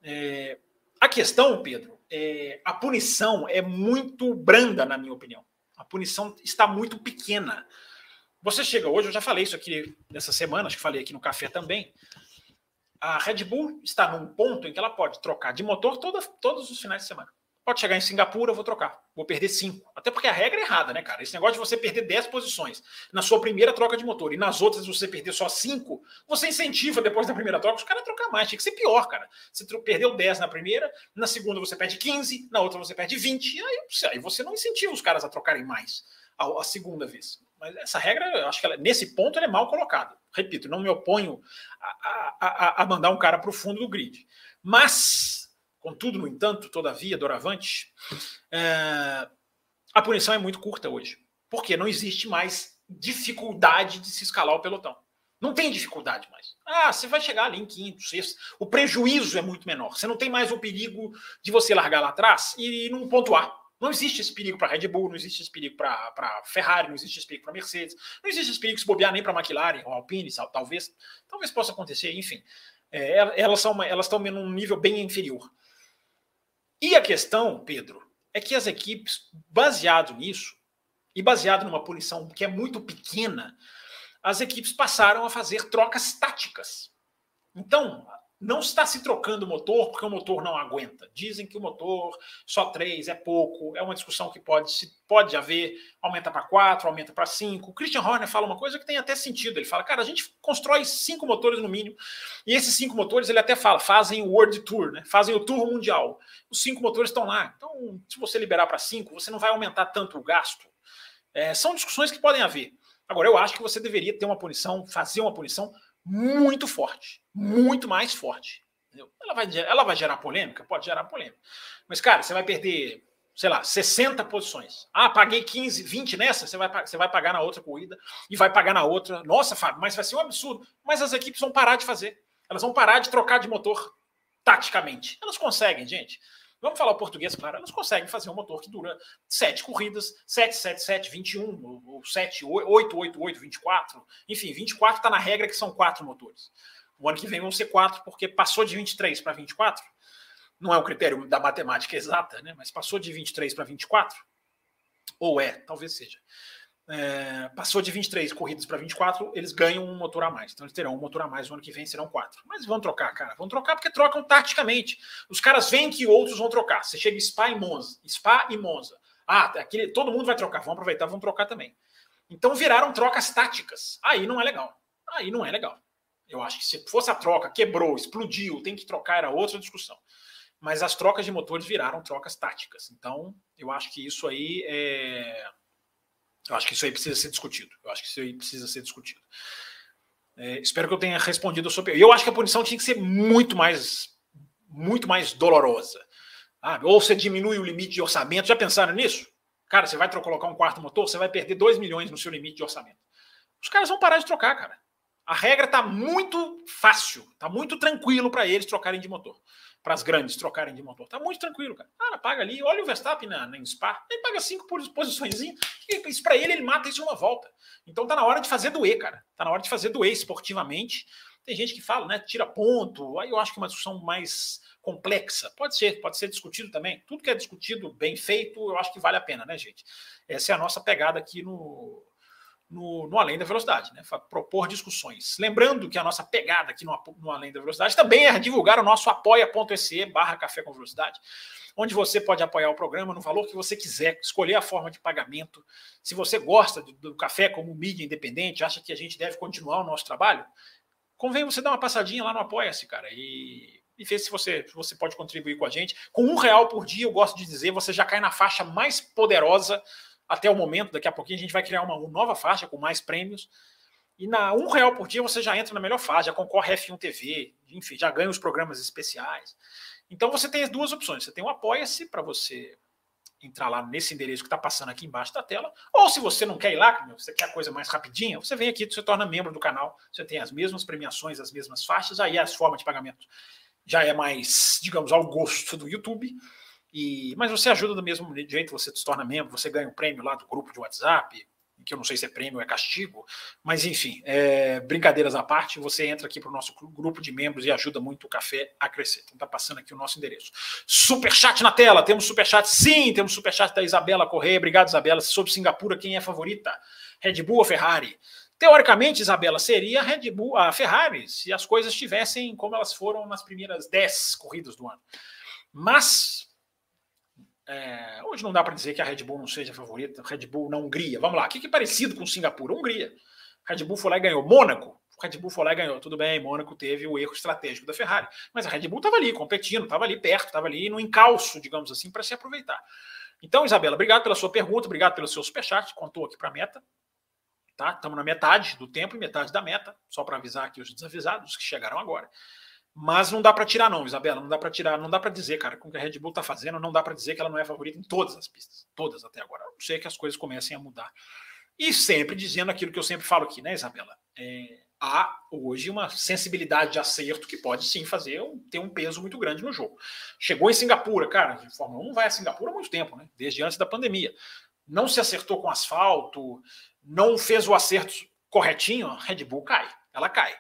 A: É, a questão, Pedro, é, a punição é muito branda, na minha opinião. A punição está muito pequena. Você chega hoje, eu já falei isso aqui nessa semana, acho que falei aqui no café também. A Red Bull está num ponto em que ela pode trocar de motor toda, todos os finais de semana. Pode chegar em Singapura, eu vou trocar. Vou perder 5. Até porque a regra é errada, né, cara? Esse negócio de você perder 10 posições na sua primeira troca de motor e nas outras você perder só 5, você incentiva depois da primeira troca os caras a trocar mais. Tinha que ser pior, cara. Você perdeu 10 na primeira, na segunda você perde 15, na outra você perde 20, e aí, aí você não incentiva os caras a trocarem mais a, a segunda vez. Mas essa regra, eu acho que ela, nesse ponto, ela é mal colocada. Repito, não me oponho a, a, a mandar um cara para o fundo do grid. Mas Contudo, no entanto, todavia, doravante, é, a punição é muito curta hoje. Porque não existe mais dificuldade de se escalar o pelotão. Não tem dificuldade mais. Ah, você vai chegar ali em quinto, sexto. O prejuízo é muito menor. Você não tem mais o perigo de você largar lá atrás e não pontuar. Não existe esse perigo para Red Bull, não existe esse perigo para Ferrari, não existe esse perigo para Mercedes, não existe esse perigo se bobear nem para McLaren ou Alpine, talvez, talvez possa acontecer, enfim. É, elas, são, elas estão num nível bem inferior. E a questão, Pedro, é que as equipes, baseado nisso, e baseado numa punição que é muito pequena, as equipes passaram a fazer trocas táticas. Então, não está se trocando o motor porque o motor não aguenta. Dizem que o motor só três é pouco, é uma discussão que pode, pode haver, aumenta para quatro, aumenta para cinco. O Christian Horner fala uma coisa que tem até sentido. Ele fala, cara, a gente constrói cinco motores no mínimo, e esses cinco motores, ele até fala, fazem o World Tour, né? fazem o Tour Mundial. Os cinco motores estão lá. Então, se você liberar para cinco, você não vai aumentar tanto o gasto. É, são discussões que podem haver. Agora, eu acho que você deveria ter uma punição, fazer uma punição muito forte, muito mais forte. Ela vai, ela vai gerar polêmica? Pode gerar polêmica. Mas, cara, você vai perder, sei lá, 60 posições. Ah, paguei 15, 20 nessa, você vai, você vai pagar na outra corrida e vai pagar na outra. Nossa, Fábio, mas vai ser um absurdo. Mas as equipes vão parar de fazer. Elas vão parar de trocar de motor taticamente. Elas conseguem, gente. Vamos falar o português, claro, elas conseguem fazer um motor que dura sete corridas, 7, 7, 7, 21, ou 7, 8, 8, 8, 24. Enfim, 24 está na regra que são quatro motores. O ano que vem vão ser quatro, porque passou de 23 para 24. Não é o critério da matemática exata, né? mas passou de 23 para 24. Ou é, talvez seja é, passou de 23 corridas para 24, eles ganham um motor a mais. Então eles terão um motor a mais no ano que vem, serão quatro. Mas vão trocar, cara. Vão trocar porque trocam taticamente. Os caras veem que outros vão trocar. Você chega Spa e Monza. Spa e Monza. Ah, aquele, todo mundo vai trocar. Vão aproveitar, vão trocar também. Então viraram trocas táticas. Aí não é legal. Aí não é legal. Eu acho que se fosse a troca, quebrou, explodiu, tem que trocar, era outra discussão. Mas as trocas de motores viraram trocas táticas. Então, eu acho que isso aí é eu acho que isso aí precisa ser discutido. Eu acho que isso aí precisa ser discutido. É, espero que eu tenha respondido a sua pergunta. Eu acho que a punição tinha que ser muito mais, muito mais dolorosa. Ou você diminui o limite de orçamento. Já pensaram nisso? Cara, você vai colocar um quarto motor, você vai perder 2 milhões no seu limite de orçamento. Os caras vão parar de trocar, cara. A regra está muito fácil, está muito tranquilo para eles trocarem de motor para as grandes trocarem de motor. Tá muito tranquilo, cara. Cara, paga ali, olha o Verstappen na, na Spa, ele paga cinco posições, isso para ele, ele mata isso em uma volta. Então tá na hora de fazer doer, cara. Tá na hora de fazer doer esportivamente. Tem gente que fala, né, tira ponto, aí eu acho que é uma discussão mais complexa. Pode ser, pode ser discutido também. Tudo que é discutido bem feito, eu acho que vale a pena, né, gente? Essa é a nossa pegada aqui no, no, no, Além da Velocidade, né? propor discussões. Lembrando que a nossa pegada aqui no, no Além da Velocidade também é divulgar o nosso apoia.se barra Café com Velocidade, onde você pode apoiar o programa no valor que você quiser, escolher a forma de pagamento. Se você gosta do, do café como mídia independente, acha que a gente deve continuar o nosso trabalho, convém você dar uma passadinha lá no Apoia-se, cara, e, e ver se você, se você pode contribuir com a gente. Com um real por dia, eu gosto de dizer, você já cai na faixa mais poderosa até o momento, daqui a pouquinho a gente vai criar uma nova faixa com mais prêmios. E na um real por dia você já entra na melhor faixa, já concorre a F1 TV, enfim, já ganha os programas especiais. Então você tem as duas opções. Você tem o Apoia-se para você entrar lá nesse endereço que está passando aqui embaixo da tela. Ou se você não quer ir lá, você quer a coisa mais rapidinha, você vem aqui, você torna membro do canal. Você tem as mesmas premiações, as mesmas faixas, aí as formas de pagamento já é mais, digamos, ao gosto do YouTube. E, mas você ajuda do mesmo jeito, você se torna membro, você ganha um prêmio lá do grupo de WhatsApp, que eu não sei se é prêmio ou é castigo, mas enfim, é, brincadeiras à parte, você entra aqui para o nosso grupo de membros e ajuda muito o café a crescer. Então tá passando aqui o nosso endereço. Super chat na tela, temos super chat, sim, temos super chat da Isabela Correia. Obrigado, Isabela. Sobre Singapura, quem é favorita? Red Bull ou Ferrari? Teoricamente, Isabela, seria a Red Bull, a Ferrari, se as coisas estivessem como elas foram nas primeiras 10 corridas do ano. Mas É, hoje não dá para dizer que a Red Bull não seja favorita. Red Bull na Hungria. Vamos lá. O que, que é parecido com Singapura? Hungria. Red Bull foi lá e ganhou. Mônaco. Red Bull foi lá e ganhou. Tudo bem, Mônaco teve o erro estratégico da Ferrari. Mas a Red Bull estava ali, competindo, estava ali perto, estava ali no encalço, digamos assim, para se aproveitar. Então, Isabela, obrigado pela sua pergunta, obrigado pelo seu superchat, contou aqui para a meta. Tá? Estamos na metade do tempo e metade da meta, só para avisar aqui os desavisados que chegaram agora. Mas não dá para tirar, não, Isabela. Não dá para tirar, não dá para dizer, cara, com o que a Red Bull está fazendo, não dá para dizer que ela não é favorita em todas as pistas. Todas até agora. não sei que as coisas comecem a mudar. E sempre dizendo aquilo que eu sempre falo aqui, né, Isabela? É, há hoje uma sensibilidade de acerto que pode sim fazer ter um peso muito grande no jogo. Chegou em Singapura, cara, de Fórmula 1 vai a Singapura há muito tempo, né? Desde antes da pandemia. Não se acertou com asfalto, não fez o acerto corretinho, a Red Bull cai. Ela cai.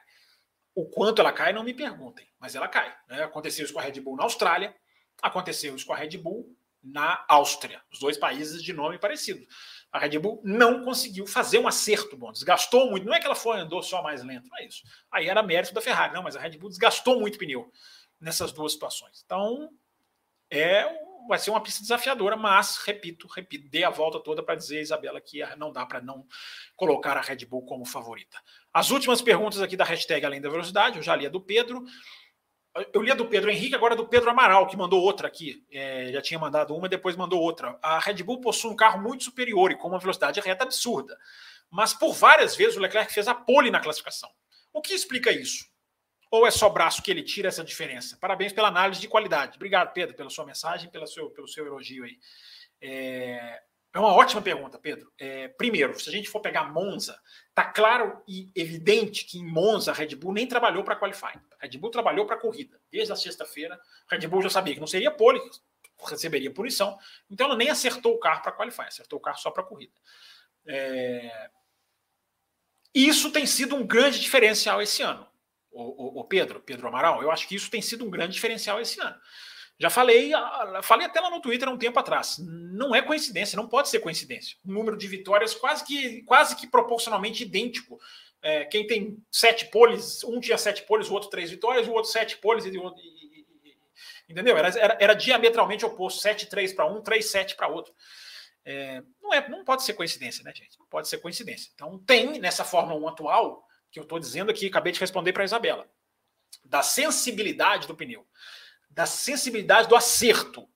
A: O quanto ela cai, não me perguntem, mas ela cai. Né? Aconteceu isso com a Red Bull na Austrália, aconteceu isso com a Red Bull na Áustria, os dois países de nome parecido. A Red Bull não conseguiu fazer um acerto bom, desgastou muito. Não é que ela foi andou só mais lento, não é isso. Aí era mérito da Ferrari, não, mas a Red Bull desgastou muito pneu nessas duas situações. Então, é vai ser uma pista desafiadora, mas, repito, repito, dei a volta toda para dizer, Isabela, que não dá para não colocar a Red Bull como favorita. As últimas perguntas aqui da hashtag Além da Velocidade, eu já li a do Pedro. Eu li a do Pedro Henrique, agora do Pedro Amaral, que mandou outra aqui. É, já tinha mandado uma, depois mandou outra. A Red Bull possui um carro muito superior e com uma velocidade reta absurda. Mas por várias vezes o Leclerc fez a pole na classificação. O que explica isso? Ou é só braço que ele tira essa diferença? Parabéns pela análise de qualidade. Obrigado, Pedro, pela sua mensagem, pelo seu, pelo seu elogio aí. É, é uma ótima pergunta, Pedro. É, primeiro, se a gente for pegar Monza, tá claro e evidente que em Monza a Red Bull nem trabalhou para qualifying. A Red Bull trabalhou para corrida. Desde a sexta-feira, a Red Bull já sabia que não seria pole, receberia punição. Então ela nem acertou o carro para qualifying, acertou o carro só para corrida. É... Isso tem sido um grande diferencial esse ano o, o, Pedro, Pedro Amaral, eu acho que isso tem sido um grande diferencial esse ano. Já falei, ah, falei até lá no Twitter há um tempo atrás. Não é coincidência, não pode ser coincidência. Um número de vitórias quase que, quase que proporcionalmente idêntico. É, quem tem sete poles, um tinha sete poles, o outro três vitórias, o outro sete poles, e, e, e, entendeu? Era, era, era, diametralmente oposto: 7-3 para um, 3-7 para outro. É, não, é, não pode ser coincidência, né, gente? Não pode ser coincidência. Então, tem nessa Fórmula 1 atual que eu estou dizendo aqui, acabei de responder para a Isabela, da sensibilidade do pneu, da sensibilidade do acerto,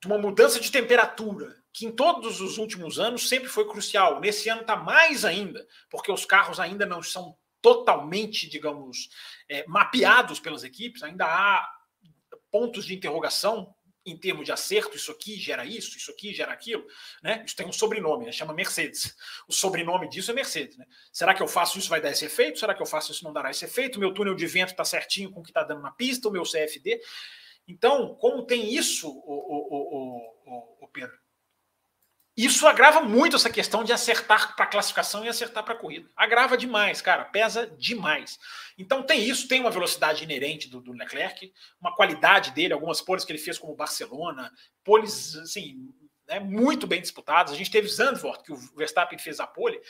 A: de uma mudança de temperatura, que em todos os últimos anos sempre foi crucial. Nesse ano está mais ainda, porque os carros ainda não são totalmente, digamos, é, mapeados pelas equipes, ainda há pontos de interrogação em termos de acerto, isso aqui gera isso, isso aqui gera aquilo, né? Isso tem um sobrenome, né? chama Mercedes. O sobrenome disso é Mercedes, né? Será que eu faço isso vai dar esse efeito? Será que eu faço isso não dará esse efeito? Meu túnel de vento está certinho com o que está dando na pista, o meu CFD. Então, como tem isso, o, o, o, o Pedro, isso agrava muito essa questão de acertar para classificação e acertar para corrida. Agrava demais, cara, pesa demais. Então tem isso, tem uma velocidade inerente do, do Leclerc, uma qualidade dele, algumas poles que ele fez como Barcelona, poles assim, né, muito bem disputadas. A gente teve Zandvoort, que o Verstappen fez a pole,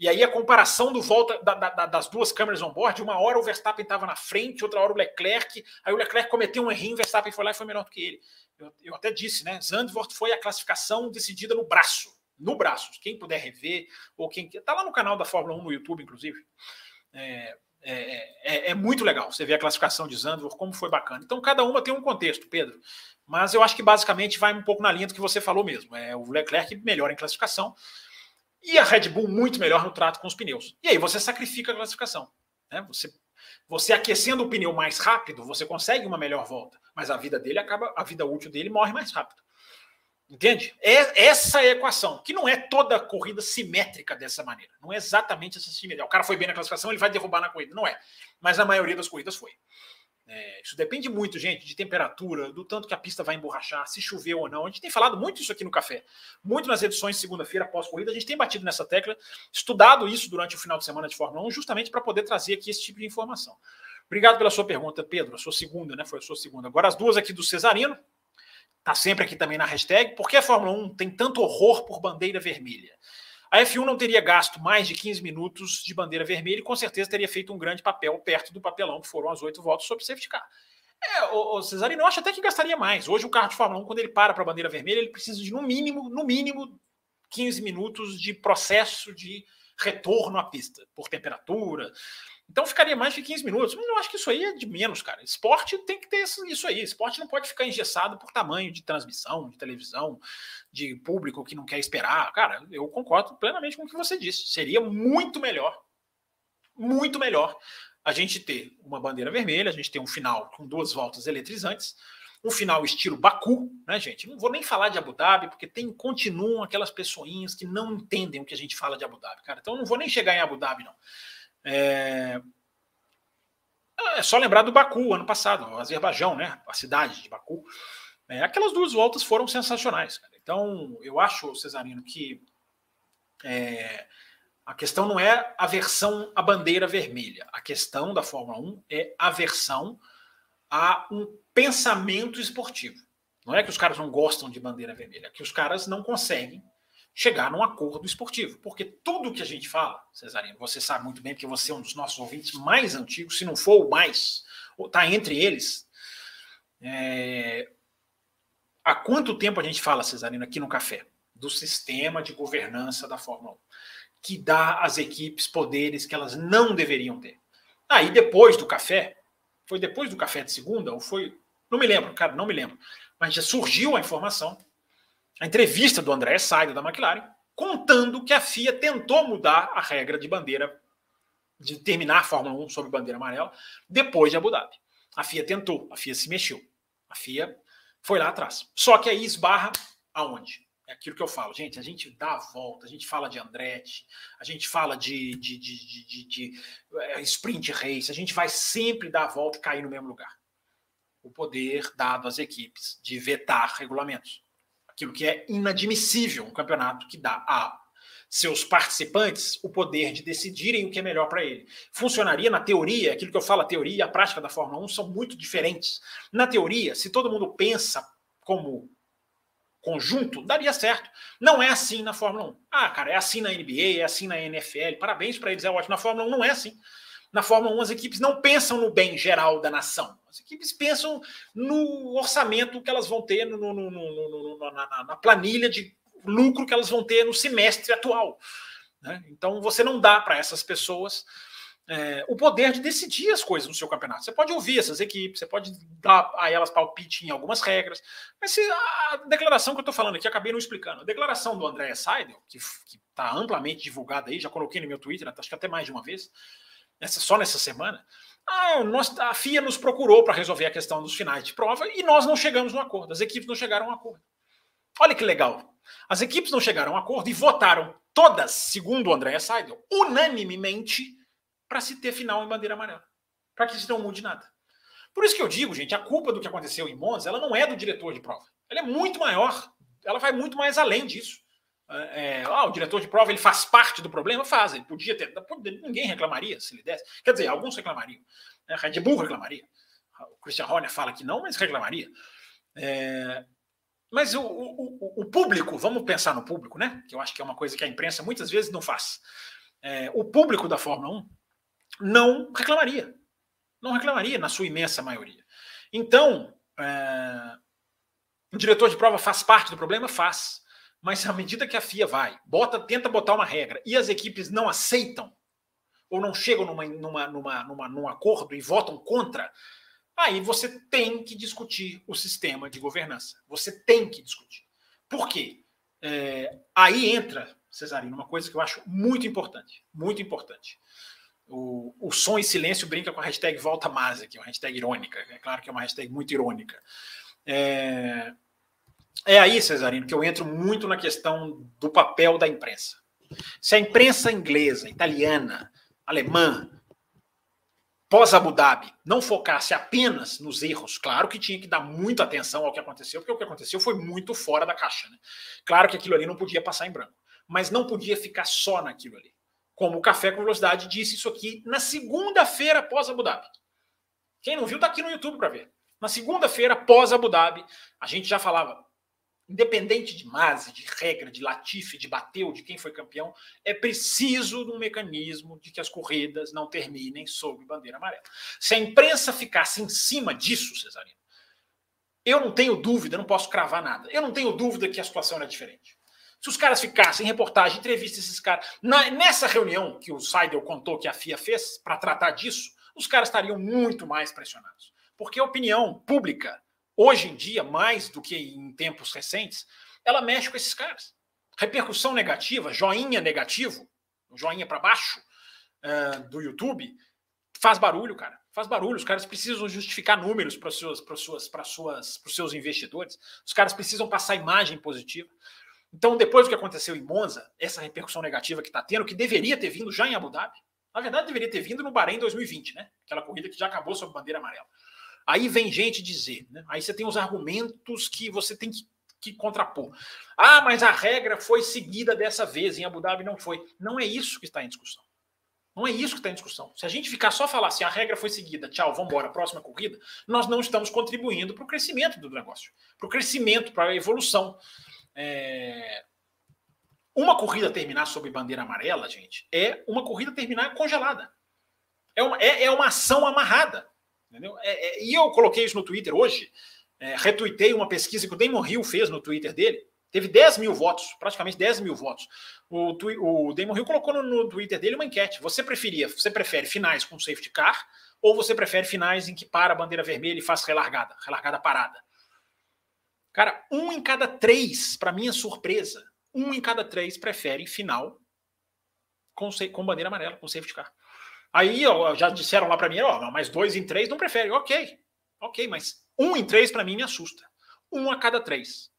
A: e aí a comparação do volta da, da, das duas câmeras on-board, uma hora o Verstappen estava na frente, outra hora o Leclerc, aí o Leclerc cometeu um errinho, o Verstappen foi lá e foi melhor do que ele. Eu, eu até disse, né? Zandvoort foi a classificação decidida no braço. No braço. Quem puder rever, ou quem. Está lá no canal da Fórmula 1 no YouTube, inclusive. É, é, é, é, muito legal você ver a classificação de Zandvoort, como foi bacana. Então, cada uma tem um contexto, Pedro. Mas eu acho que basicamente vai um pouco na linha do que você falou mesmo. É o Leclerc melhor em classificação e a Red Bull muito melhor no trato com os pneus. E aí você sacrifica a classificação. Né? Você você aquecendo o pneu mais rápido, você consegue uma melhor volta, mas a vida dele acaba, a vida útil dele morre mais rápido. Entende? É essa é a equação, que não é toda corrida simétrica dessa maneira. Não é exatamente essa simetria. O cara foi bem na classificação, ele vai derrubar na corrida. Não é. Mas a maioria das corridas foi. É, isso depende muito, gente, de temperatura, do tanto que a pista vai emborrachar, se choveu ou não. A gente tem falado muito isso aqui no café, muito nas edições segunda-feira pós-corrida. A gente tem batido nessa tecla, estudado isso durante o final de semana de Fórmula 1, justamente para poder trazer aqui esse tipo de informação. Obrigado pela sua pergunta, Pedro. A sua segunda, né? Foi a sua segunda. Agora as duas aqui do Cesarino. Tá sempre aqui também na hashtag. Por que a Fórmula 1 tem tanto horror por bandeira vermelha? A F1 não teria gasto mais de 15 minutos de bandeira vermelha e com certeza teria feito um grande papel perto do papelão que foram as oito votos sobre safety car. É, o, o Cesarino, eu acho até que gastaria mais. Hoje o carro de Fórmula 1, quando ele para para a bandeira vermelha, ele precisa de no mínimo, no mínimo, 15 minutos de processo de retorno à pista, por temperatura. Então ficaria mais de 15 minutos. Mas eu acho que isso aí é de menos, cara. Esporte tem que ter isso aí. Esporte não pode ficar engessado por tamanho de transmissão, de televisão, de público que não quer esperar. Cara, eu concordo plenamente com o que você disse. Seria muito melhor, muito melhor a gente ter uma bandeira vermelha, a gente ter um final com duas voltas eletrizantes, um final estilo Baku, né, gente? Não vou nem falar de Abu Dhabi, porque tem continuam aquelas pessoinhas que não entendem o que a gente fala de Abu Dhabi, cara. Então não vou nem chegar em Abu Dhabi, não. É, é só lembrar do Baku, ano passado, o Azerbaijão, né? A cidade de Baku. É, aquelas duas voltas foram sensacionais. Cara. Então, eu acho, Cesarino, que é, a questão não é a versão à bandeira vermelha. A questão da Fórmula 1 é a versão a um pensamento esportivo. Não é que os caras não gostam de bandeira vermelha, é que os caras não conseguem chegar num acordo esportivo. Porque tudo que a gente fala, Cesarino, você sabe muito bem, porque você é um dos nossos ouvintes mais antigos, se não for o mais, está entre eles. É... Há quanto tempo a gente fala, Cesarino, aqui no café, do sistema de governança da Fórmula 1? que dá às equipes poderes que elas não deveriam ter. Aí depois do café, foi depois do café de segunda ou foi, não me lembro, cara, não me lembro, mas já surgiu a informação, a entrevista do André Saido da McLaren, contando que a FIA tentou mudar a regra de bandeira de terminar a Fórmula 1 sob bandeira amarela depois de Abu Dhabi. A FIA tentou, a FIA se mexeu. A FIA foi lá atrás. Só que aí esbarra aonde? É aquilo que eu falo, gente, a gente dá a volta, a gente fala de Andretti, a gente fala de, de, de, de, de é, sprint race, a gente vai sempre dar a volta e cair no mesmo lugar. O poder dado às equipes de vetar regulamentos. Aquilo que é inadmissível um campeonato que dá a seus participantes o poder de decidirem o que é melhor para ele. Funcionaria na teoria, aquilo que eu falo, a teoria e a prática da Fórmula 1 são muito diferentes. Na teoria, se todo mundo pensa como conjunto, daria certo. Não é assim na Fórmula 1. Ah, cara, é assim na NBA, é assim na NFL. Parabéns para eles, é ótimo. Na Fórmula 1 não é assim. Na Fórmula 1 as equipes não pensam no bem geral da nação. As equipes pensam no orçamento que elas vão ter no, no, no, na, na, planilha de lucro que elas vão ter no semestre atual. Né? Então você não dá para essas pessoas é, o poder de decidir as coisas no seu campeonato. Você pode ouvir essas equipes, você pode dar a elas palpite em algumas regras, mas se a declaração que eu estou falando aqui, acabei não explicando, a declaração do André Seidel, que está amplamente divulgada aí, já coloquei no meu Twitter, acho que até mais de uma vez, nessa, só nessa semana, ah, nós, a FIA nos procurou para resolver a questão dos finais de prova e nós não chegamos no acordo, as equipes não chegaram a um acordo. Olha que legal. As equipes não chegaram a um acordo e votaram todas, segundo o André Seidel, unanimemente para se ter final em bandeira amarela. Para que isso não mude nada. Por isso que eu digo, gente, a culpa do que aconteceu em Monza, ela não é do diretor de prova. Ela é muito maior. Ela vai muito mais além disso. É, é ah, o diretor de prova ele faz parte do problema? Faz. Ele podia ter. Ninguém reclamaria se ele desse. Quer dizer, alguns reclamariam. A Red Bull reclamaria. O Christian Horner fala que não, mas reclamaria. É, mas o, o, o, público, vamos pensar no público, né? Que eu acho que é uma coisa que a imprensa muitas vezes não faz. É, o público da Fórmula 1 não reclamaria. Não reclamaria, na sua imensa maioria. Então, é, o diretor de prova faz parte do problema? Faz. Mas à medida que a FIA vai, bota, tenta botar uma regra e as equipes não aceitam, ou não chegam numa, numa, numa, numa, num acordo e votam contra, aí você tem que discutir o sistema de governança. Você tem que discutir. Por quê? É, aí entra, Cesarino, uma coisa que eu acho muito importante, muito importante. O, o som e silêncio brinca com a hashtag Volta Masa, que é uma hashtag irônica. É claro que é uma hashtag muito irônica. É, é aí, Cesarino, que eu entro muito na questão do papel da imprensa. Se a imprensa inglesa, italiana, alemã, pós-Abu Dhabi, não focasse apenas nos erros, claro que tinha que dar muita atenção ao que aconteceu, porque o que aconteceu foi muito fora da caixa. Né? Claro que aquilo ali não podia passar em branco, mas não podia ficar só naquilo ali como o Café com Velocidade disse isso aqui na segunda-feira após Abu Dhabi. Quem não viu, está aqui no YouTube para ver. Na segunda-feira após Abu Dhabi, a gente já falava. Independente de Mase, de regra, de Latifi, de bateu, de quem foi campeão, é preciso um mecanismo de que as corridas não terminem sob bandeira amarela. Se a imprensa ficasse em cima disso, Cesarino, eu não tenho dúvida, não posso cravar nada. Eu não tenho dúvida que a situação era diferente. Se os caras ficassem em reportagem, entrevista esses caras. Na, nessa reunião que o Seidel contou que a FIA fez para tratar disso, os caras estariam muito mais pressionados. Porque a opinião pública, hoje em dia, mais do que em tempos recentes, ela mexe com esses caras. Repercussão negativa, joinha negativo, joinha para baixo uh, do YouTube, faz barulho, cara. Faz barulho. Os caras precisam justificar números para suas, para suas, para suas, para os seus investidores. Os caras precisam passar imagem positiva. Então, depois do que aconteceu em Monza, essa repercussão negativa que está tendo, que deveria ter vindo já em Abu Dhabi, na verdade deveria ter vindo no Bahrein 2020, né? Aquela corrida que já acabou sob bandeira amarela. Aí vem gente dizer, né? Aí você tem os argumentos que você tem que, que contrapor. Ah, mas a regra foi seguida dessa vez, em Abu Dhabi não foi. Não é isso que está em discussão. Não é isso que está em discussão. Se a gente ficar só falar assim, a regra foi seguida, tchau, vamos embora, próxima corrida, nós não estamos contribuindo para o crescimento do negócio, para o crescimento, para a evolução. É... Uma corrida terminar sob bandeira amarela, gente, é uma corrida terminar congelada. É uma, é, é uma ação amarrada. Entendeu? É, é, e eu coloquei isso no Twitter hoje, é, retuitei uma pesquisa que o Damon Hill fez no Twitter dele. Teve 10 mil votos, praticamente 10 mil votos. O, o Damon Hill colocou no, no, Twitter dele uma enquete. Você preferia, você prefere finais com safety car ou você prefere finais em que para a bandeira vermelha e faz relargada, relargada parada? Cara, um em cada três, para minha surpresa, um em cada três prefere final com, com bandeira amarela, com safety car. Aí ó, já disseram lá para mim, ó, mas dois em três não prefere. Ok, ok, mas um em três para mim me assusta. Um a cada três.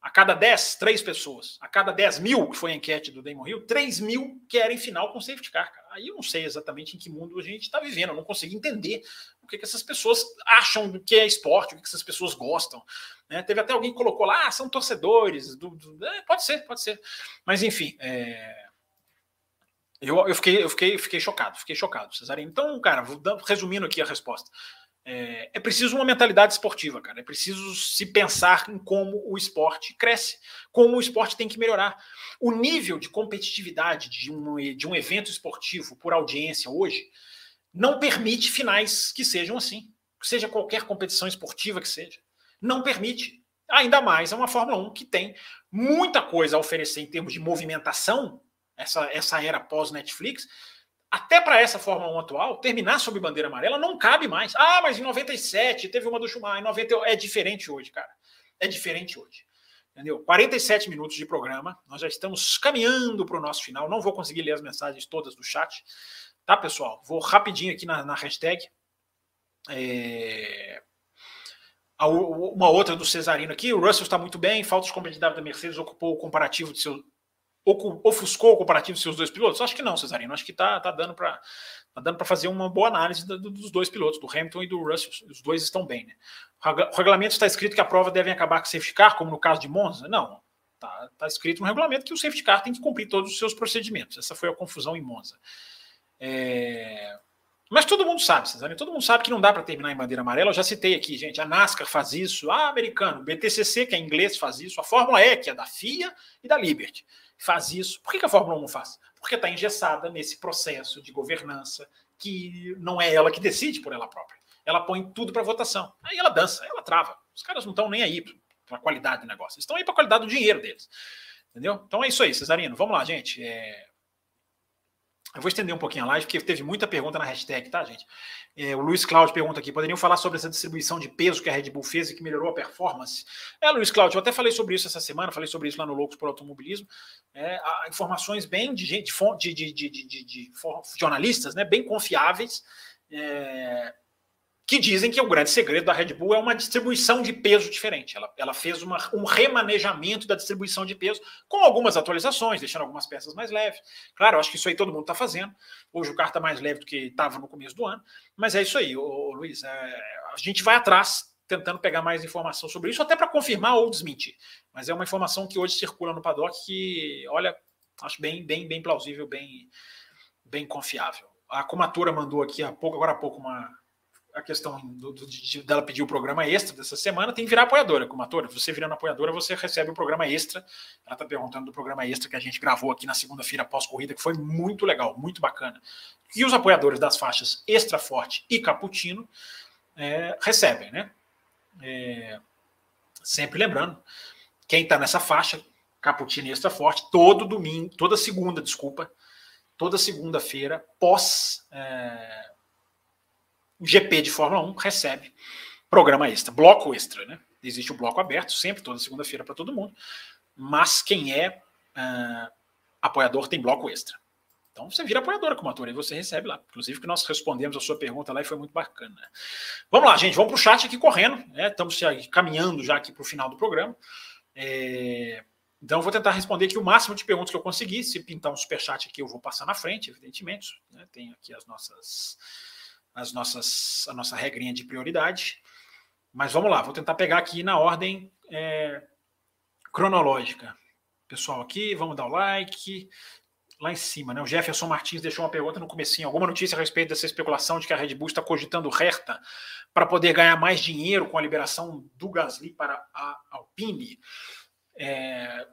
A: A cada dez, três pessoas. A cada dez mil, que foi a enquete do Damon Hill, três mil querem final com safety car. Aí eu não sei exatamente em que mundo a gente está vivendo. Eu não consigo entender o que, que essas pessoas acham do que é esporte, o que, que essas pessoas gostam. Né? Teve até alguém que colocou lá, ah, são torcedores. Do, do... É, pode ser, pode ser. Mas enfim, é... eu, eu, fiquei, eu fiquei, fiquei chocado, fiquei chocado, Cesarino. Então, cara, resumindo aqui a resposta. É, é, preciso uma mentalidade esportiva, cara. É preciso se pensar em como o esporte cresce, como o esporte tem que melhorar. O nível de competitividade de um, de um evento esportivo por audiência hoje não permite finais que sejam assim. Seja qualquer competição esportiva que seja. Não permite. Ainda mais é uma Fórmula 1 que tem muita coisa a oferecer em termos de movimentação, essa, essa era pós-Netflix, até para essa Fórmula 1 atual, terminar sob bandeira amarela não cabe mais. Ah, mas em 97 teve uma do Schumacher, em 90 é diferente hoje, cara. É diferente hoje. Entendeu? 47 minutos de programa, nós já estamos caminhando para o nosso final. Não vou conseguir ler as mensagens todas do chat, tá, pessoal? Vou rapidinho aqui na, na hashtag. É... Uma outra do Cesarino aqui. O Russell está muito bem, falta de competitividade da Mercedes, ocupou o comparativo de seu, ofuscou o comparativo dos seus dois pilotos? Acho que não, Cesarino. Acho que tá, tá dando para tá dando para fazer uma boa análise do, dos dois pilotos, do Hamilton e do Russell. Os dois estão bem, né? O regulamento está escrito que a prova deve acabar com o safety car, como no caso de Monza? Não. Está tá escrito no regulamento que o safety car tem que cumprir todos os seus procedimentos. Essa foi a confusão em Monza. É... Mas todo mundo sabe, Cesarino, todo mundo sabe que não dá para terminar em bandeira amarela. Eu já citei aqui, gente. A NASCAR faz isso, a americano, o BTCC, que é inglês, faz isso, a Fórmula E, que é da FIA e da Liberty faz isso. Por que, a Fórmula 1 não faz? Porque está engessada nesse processo de governança que não é ela que decide por ela própria. Ela põe tudo para votação. Aí ela dança, ela trava. Os caras não estão nem aí para a qualidade do negócio. Eles estão aí para a qualidade do dinheiro deles. Entendeu? Então é isso aí, Cesarino. Vamos lá, gente. É... Eu vou estender um pouquinho a live, porque teve muita pergunta na hashtag, tá, gente? É, o Luiz Cláudio pergunta aqui: poderiam falar sobre essa distribuição de peso que a Red Bull fez e que melhorou a performance? É, Luiz Cláudio, eu até falei sobre isso essa semana, falei sobre isso lá no Loucos por Automobilismo. É, informações bem de gente, de, de, de, de, jornalistas, né, bem confiáveis. É, que dizem que o grande segredo da Red Bull é uma distribuição de peso diferente. Ela, ela fez uma, um remanejamento da distribuição de peso com algumas atualizações, deixando algumas peças mais leves. Claro, acho que isso aí todo mundo está fazendo. Hoje o carro está mais leve do que estava no começo do ano. Mas é isso aí, ô, ô Luiz. É, a gente vai atrás tentando pegar mais informação sobre isso, até para confirmar ou desmentir. Mas é uma informação que hoje circula no paddock que, olha, acho bem, bem, bem plausível, bem, bem confiável. A Comatura mandou aqui há pouco, agora há pouco, uma a questão do, do, de, dela pedir o programa extra dessa semana, tem que virar apoiadora como atora. Você virando apoiadora, você recebe o programa extra. Ela está perguntando do programa extra que a gente gravou aqui na segunda-feira pós-corrida, que foi muito legal, muito bacana. E os apoiadores das faixas Extra Forte e Cappuccino é, recebem, né? É, sempre lembrando, quem está nessa faixa, Cappuccino e Extra Forte, todo domingo, toda segunda, desculpa, toda segunda-feira, pós é, o GP de Fórmula 1, recebe programa extra, bloco extra, né? Existe o bloco aberto, sempre, toda segunda-feira para todo mundo, mas quem é uh, apoiador tem bloco extra. Então você vira apoiadora como ator e você recebe lá. Inclusive que nós respondemos a sua pergunta lá e foi muito bacana. Vamos lá, gente, vamos para o chat aqui correndo. Né? Estamos caminhando já aqui para o final do programa. É... Então, vou tentar responder aqui o máximo de perguntas que eu conseguir. Se pintar um superchat aqui, eu vou passar na frente, evidentemente. Né? Tenho aqui as nossas, as nossas, a nossa regrinha de prioridade. Mas vamos lá, vou tentar pegar aqui na ordem é, cronológica. Pessoal aqui, vamos dar o like. Lá em cima, né? O Jefferson Martins deixou uma pergunta no comecinho. Alguma notícia a respeito dessa especulação de que a Red Bull está cogitando Hertha para poder ganhar mais dinheiro com a liberação do Gasly para a Alpine? É,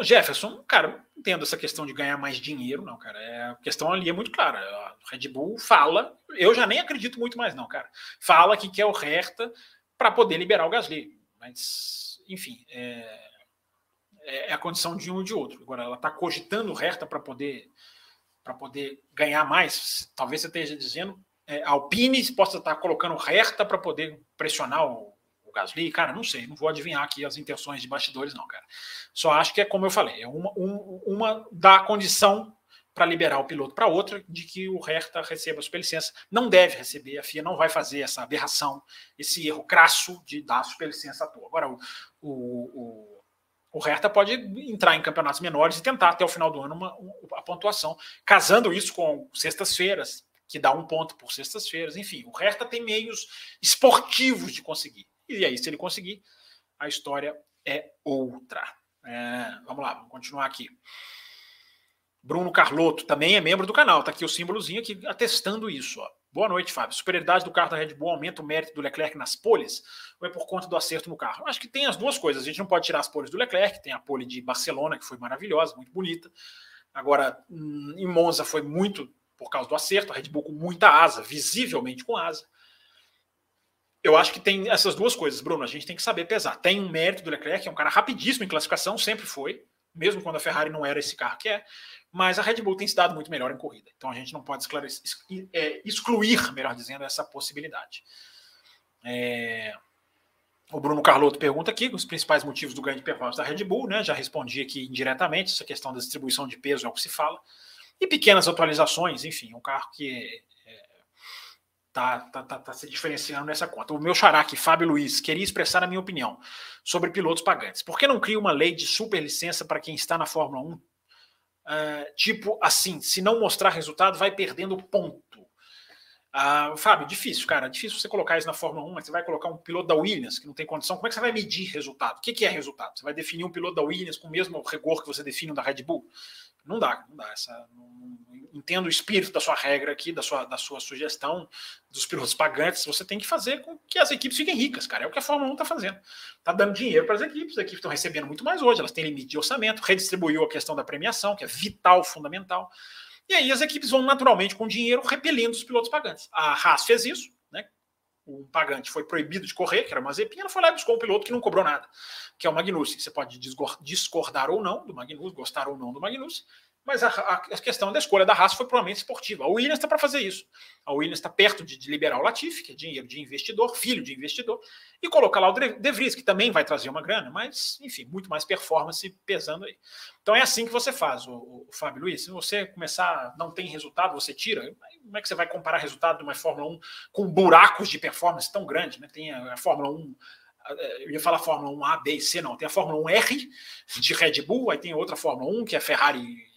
A: Jefferson, cara, entendo essa questão de ganhar mais dinheiro, não, cara. É, a questão ali é muito clara. A Red Bull fala, eu já nem acredito muito mais, não, cara. Fala que quer o Hertha para poder liberar o Gasly. Mas, enfim, é, é, é a condição de um ou de outro. Agora, ela está cogitando o Hertha para poder, para poder ganhar mais. Talvez você esteja dizendo, é, a Alpine possa estar colocando o Hertha para poder pressionar o Gasly, cara, não sei, não vou adivinhar aqui as intenções de bastidores, não, cara. Só acho que é como eu falei, é uma, um, uma da condição para liberar o piloto para outra de que o Hertha receba a superlicença. Não deve receber, a FIA não vai fazer essa aberração, esse erro crasso de dar a superlicença à toa. Agora, o, o, o, o Hertha pode entrar em campeonatos menores e tentar até o final do ano uma, uma a pontuação, casando isso com sextas-feiras, que dá um ponto por sextas-feiras. Enfim, o Hertha tem meios esportivos de conseguir. E aí, se ele conseguir, a história é outra. É, vamos lá, vamos continuar aqui. Bruno Carlotto também é membro do canal. Tá aqui o símbolozinho aqui atestando isso. Ó. Boa noite, Fábio. Superioridade do carro da Red Bull aumenta o mérito do Leclerc nas poles ou é por conta do acerto no carro? Acho que tem as duas coisas. A gente não pode tirar as poles do Leclerc, tem a pole de Barcelona, que foi maravilhosa, muito bonita. Agora, hum, em Monza foi muito por causa do acerto, a Red Bull com muita asa, visivelmente com asa eu acho que tem essas duas coisas, Bruno. A gente tem que saber pesar. Tem um mérito do Leclerc, é um cara rapidíssimo em classificação, sempre foi, mesmo quando a Ferrari não era esse carro que é. Mas a Red Bull tem se dado muito melhor em corrida. Então a gente não pode é, excluir, melhor dizendo, essa possibilidade. É... O Bruno Carlotto pergunta aqui os principais motivos do ganho de performance da Red Bull, né? Já respondi aqui indiretamente, essa questão da distribuição de peso é o que se fala. E pequenas atualizações, enfim, um carro que tá, tá, tá, tá, se diferenciando nessa conta. O meu xará aqui, Fábio Luiz, queria expressar a minha opinião sobre pilotos pagantes. Por que não cria uma lei de superlicença para quem está na Fórmula 1? Uh, é, tipo assim, se não mostrar resultado, vai perdendo ponto. Uh, Fábio, difícil, cara. Difícil você colocar isso na Fórmula 1, mas você vai colocar um piloto da Williams que não tem condição. Como é que você vai medir resultado? O que, que é resultado? Você vai definir um piloto da Williams com o mesmo rigor que você define o da Red Bull? Não dá, não dá. Essa, não, entendo o espírito da sua regra aqui, da sua, da sua sugestão dos pilotos pagantes. Você tem que fazer com que as equipes fiquem ricas, cara. É o que a Fórmula 1 está fazendo. Está dando dinheiro para as equipes, as equipes estão recebendo muito mais hoje, elas têm limite de orçamento, redistribuiu a questão da premiação, que é vital, fundamental. E aí as equipes vão naturalmente com dinheiro repelindo os pilotos pagantes. A Haas fez isso, O pagante foi proibido de correr, que era uma zepinha, ela foi lá e buscou um piloto que não cobrou nada, que é o Magnussen. Você pode discordar ou não do Magnussen, gostar ou não do Magnussen, mas a, a, questão da escolha da raça foi puramente esportiva. A Williams está para fazer isso. A Williams está perto de, de, liberar o Latifi, que é dinheiro de investidor, filho de investidor, e colocar lá o De Vries, que também vai trazer uma grana, mas, enfim, muito mais performance pesando aí. Então é assim que você faz, o, o Fábio Luiz. Se você começar, não tem resultado, você tira. Como é que você vai comparar resultado de uma Fórmula 1 com buracos de performance tão grandes? Né? Tem a, a Fórmula 1 eu ia falar Fórmula 1 A, B e C, não. Tem a Fórmula 1 R de Red Bull, aí tem outra Fórmula 1 que é Ferrari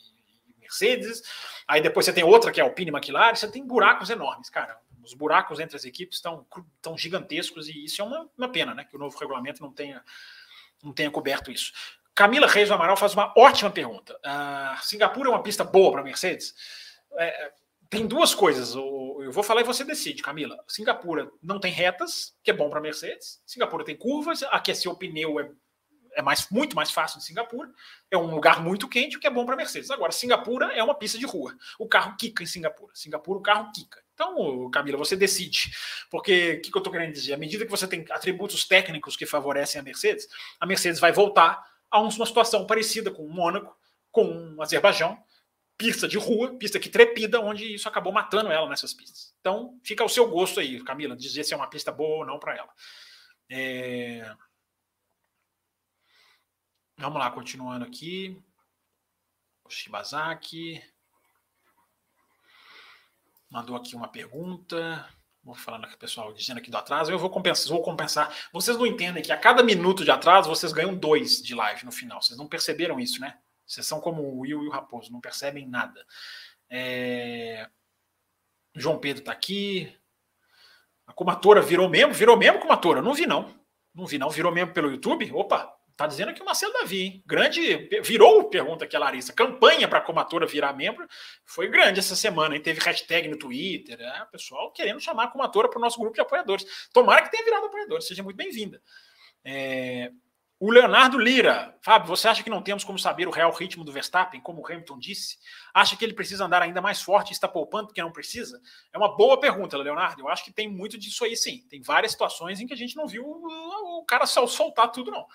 A: Mercedes, aí depois você tem outra que é a Alpine McLaren, você tem buracos enormes, cara. Os buracos entre as equipes estão, estão gigantescos e isso é uma, uma pena, né? Que o novo regulamento não tenha, não tenha coberto isso. Camila Reis do Amaral faz uma ótima pergunta. Uh, Singapura é uma pista boa para Mercedes? É, tem duas coisas, eu vou falar e você decide, Camila. Singapura não tem retas, que é bom para Mercedes. Singapura tem curvas, aquecer o pneu é, é mais, muito mais fácil de Singapura. É um lugar muito quente, o que é bom para Mercedes. Agora, Singapura é uma pista de rua. O carro quica em Singapura. Singapura, o carro quica. Então, Camila, você decide. Porque o que, que eu estou querendo dizer? À medida que você tem atributos técnicos que favorecem a Mercedes, a Mercedes vai voltar a uma situação parecida com o Mônaco, com o Azerbaijão, pista de rua, pista que trepida, onde isso acabou matando ela nessas pistas. Então, fica ao seu gosto aí, Camila, dizer se é uma pista boa ou não para ela. É... Vamos lá, continuando aqui. O Shibazaki mandou aqui uma pergunta. Vou falando aqui, pessoal, dizendo aqui do atraso. Eu vou compensar, vou compensar. Vocês não entendem que a cada minuto de atraso vocês ganham dois de live no final. Vocês não perceberam isso, né? Vocês são como o Will e o Raposo, não percebem nada. É... João Pedro está aqui. A Comatora virou membro? Virou membro, Comatora? Não vi, não. Não vi, não. Virou membro pelo YouTube? Opa, tá dizendo aqui o Marcelo Davi, hein? Grande. Virou, pergunta aqui a Larissa. Campanha para a Comatora virar membro foi grande essa semana, hein? Teve hashtag no Twitter. É, pessoal querendo chamar a Comatora para o nosso grupo de apoiadores. Tomara que tenha virado apoiador, seja muito bem-vinda. É... O Leonardo Lira, Fábio, você acha que não temos como saber o real ritmo do Verstappen, como o Hamilton disse? Acha que ele precisa andar ainda mais forte e está poupando porque não precisa? É uma boa pergunta, Leonardo. Eu acho que tem muito disso aí, sim. Tem várias situações em que a gente não viu o cara soltar tudo, não.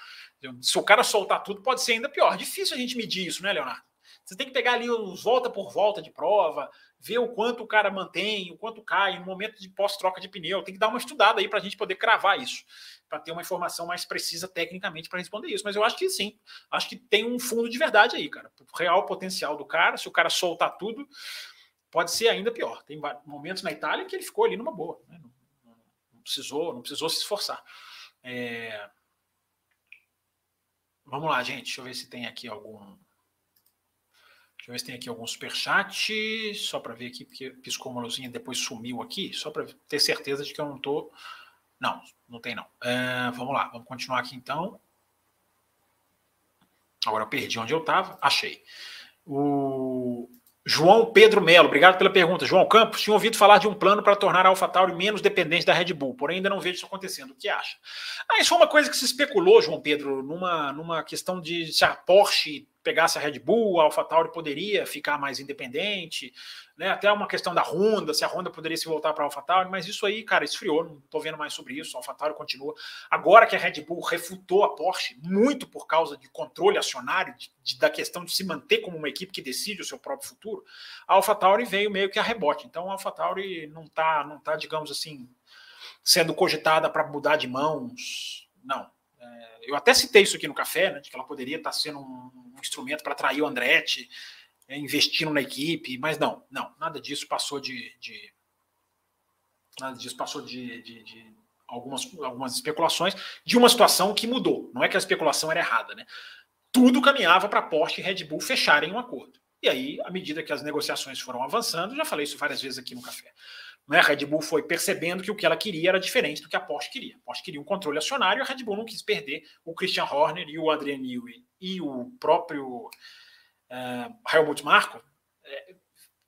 A: Se o cara soltar tudo, pode ser ainda pior. Difícil a gente medir isso, né, Leonardo? Você tem que pegar ali os volta por volta de prova, ver o quanto o cara mantém, o quanto cai no momento de pós-troca de pneu. Tem que dar uma estudada aí para a gente poder cravar isso para ter uma informação mais precisa tecnicamente para responder isso. Mas eu acho que sim, acho que tem um fundo de verdade aí, cara. O real potencial do cara, se o cara soltar tudo, pode ser ainda pior. Tem momentos na Itália que ele ficou ali numa boa, né? não, precisou, não precisou se esforçar. É... Vamos lá, gente. Deixa eu ver se tem aqui algum. Deixa eu ver se tem aqui algum superchat. Só para ver aqui, porque piscou uma luzinha depois sumiu aqui. Só para ter certeza de que eu não estou. Não, não tem não. É, vamos lá, vamos continuar aqui então. Agora eu perdi onde eu estava, achei. O João Pedro Melo, obrigado pela pergunta. João Campos, tinha ouvido falar de um plano para tornar a AlphaTauri menos dependente da Red Bull, porém ainda não vejo isso acontecendo. O que acha? Ah, isso foi uma coisa que se especulou, João Pedro, numa, numa questão de se a Porsche pegasse a Red Bull, a AlphaTauri poderia ficar mais independente, né? Até uma questão da Honda, se a Honda poderia se voltar para a AlphaTauri, mas isso aí, cara, esfriou, não estou vendo mais sobre isso, a AlphaTauri continua. Agora que a Red Bull refutou a Porsche, muito por causa de controle acionário, de, de, da questão de se manter como uma equipe que decide o seu próprio futuro, a AlphaTauri veio meio que a rebote. Então a AlphaTauri não está, não tá, digamos assim, sendo cogitada para mudar de mãos, não. É, eu até citei isso aqui no café, né, de que ela poderia estar tá sendo um um instrumento para atrair o Andretti, é, investindo na equipe, mas não, não, nada disso passou de. de nada disso passou de, de, de, algumas, algumas especulações de uma situação que mudou. Não é que a especulação era errada, né? Tudo caminhava para Porsche e Red Bull fecharem um acordo. E aí, à medida que as negociações foram avançando, já falei isso várias vezes aqui no café. Né? A Red Bull foi percebendo que o que ela queria era diferente do que a Porsche queria. A Porsche queria um controle acionário, a Red Bull não quis perder o Christian Horner e o Adrian Newey e o próprio uh, Helmut Marko uh,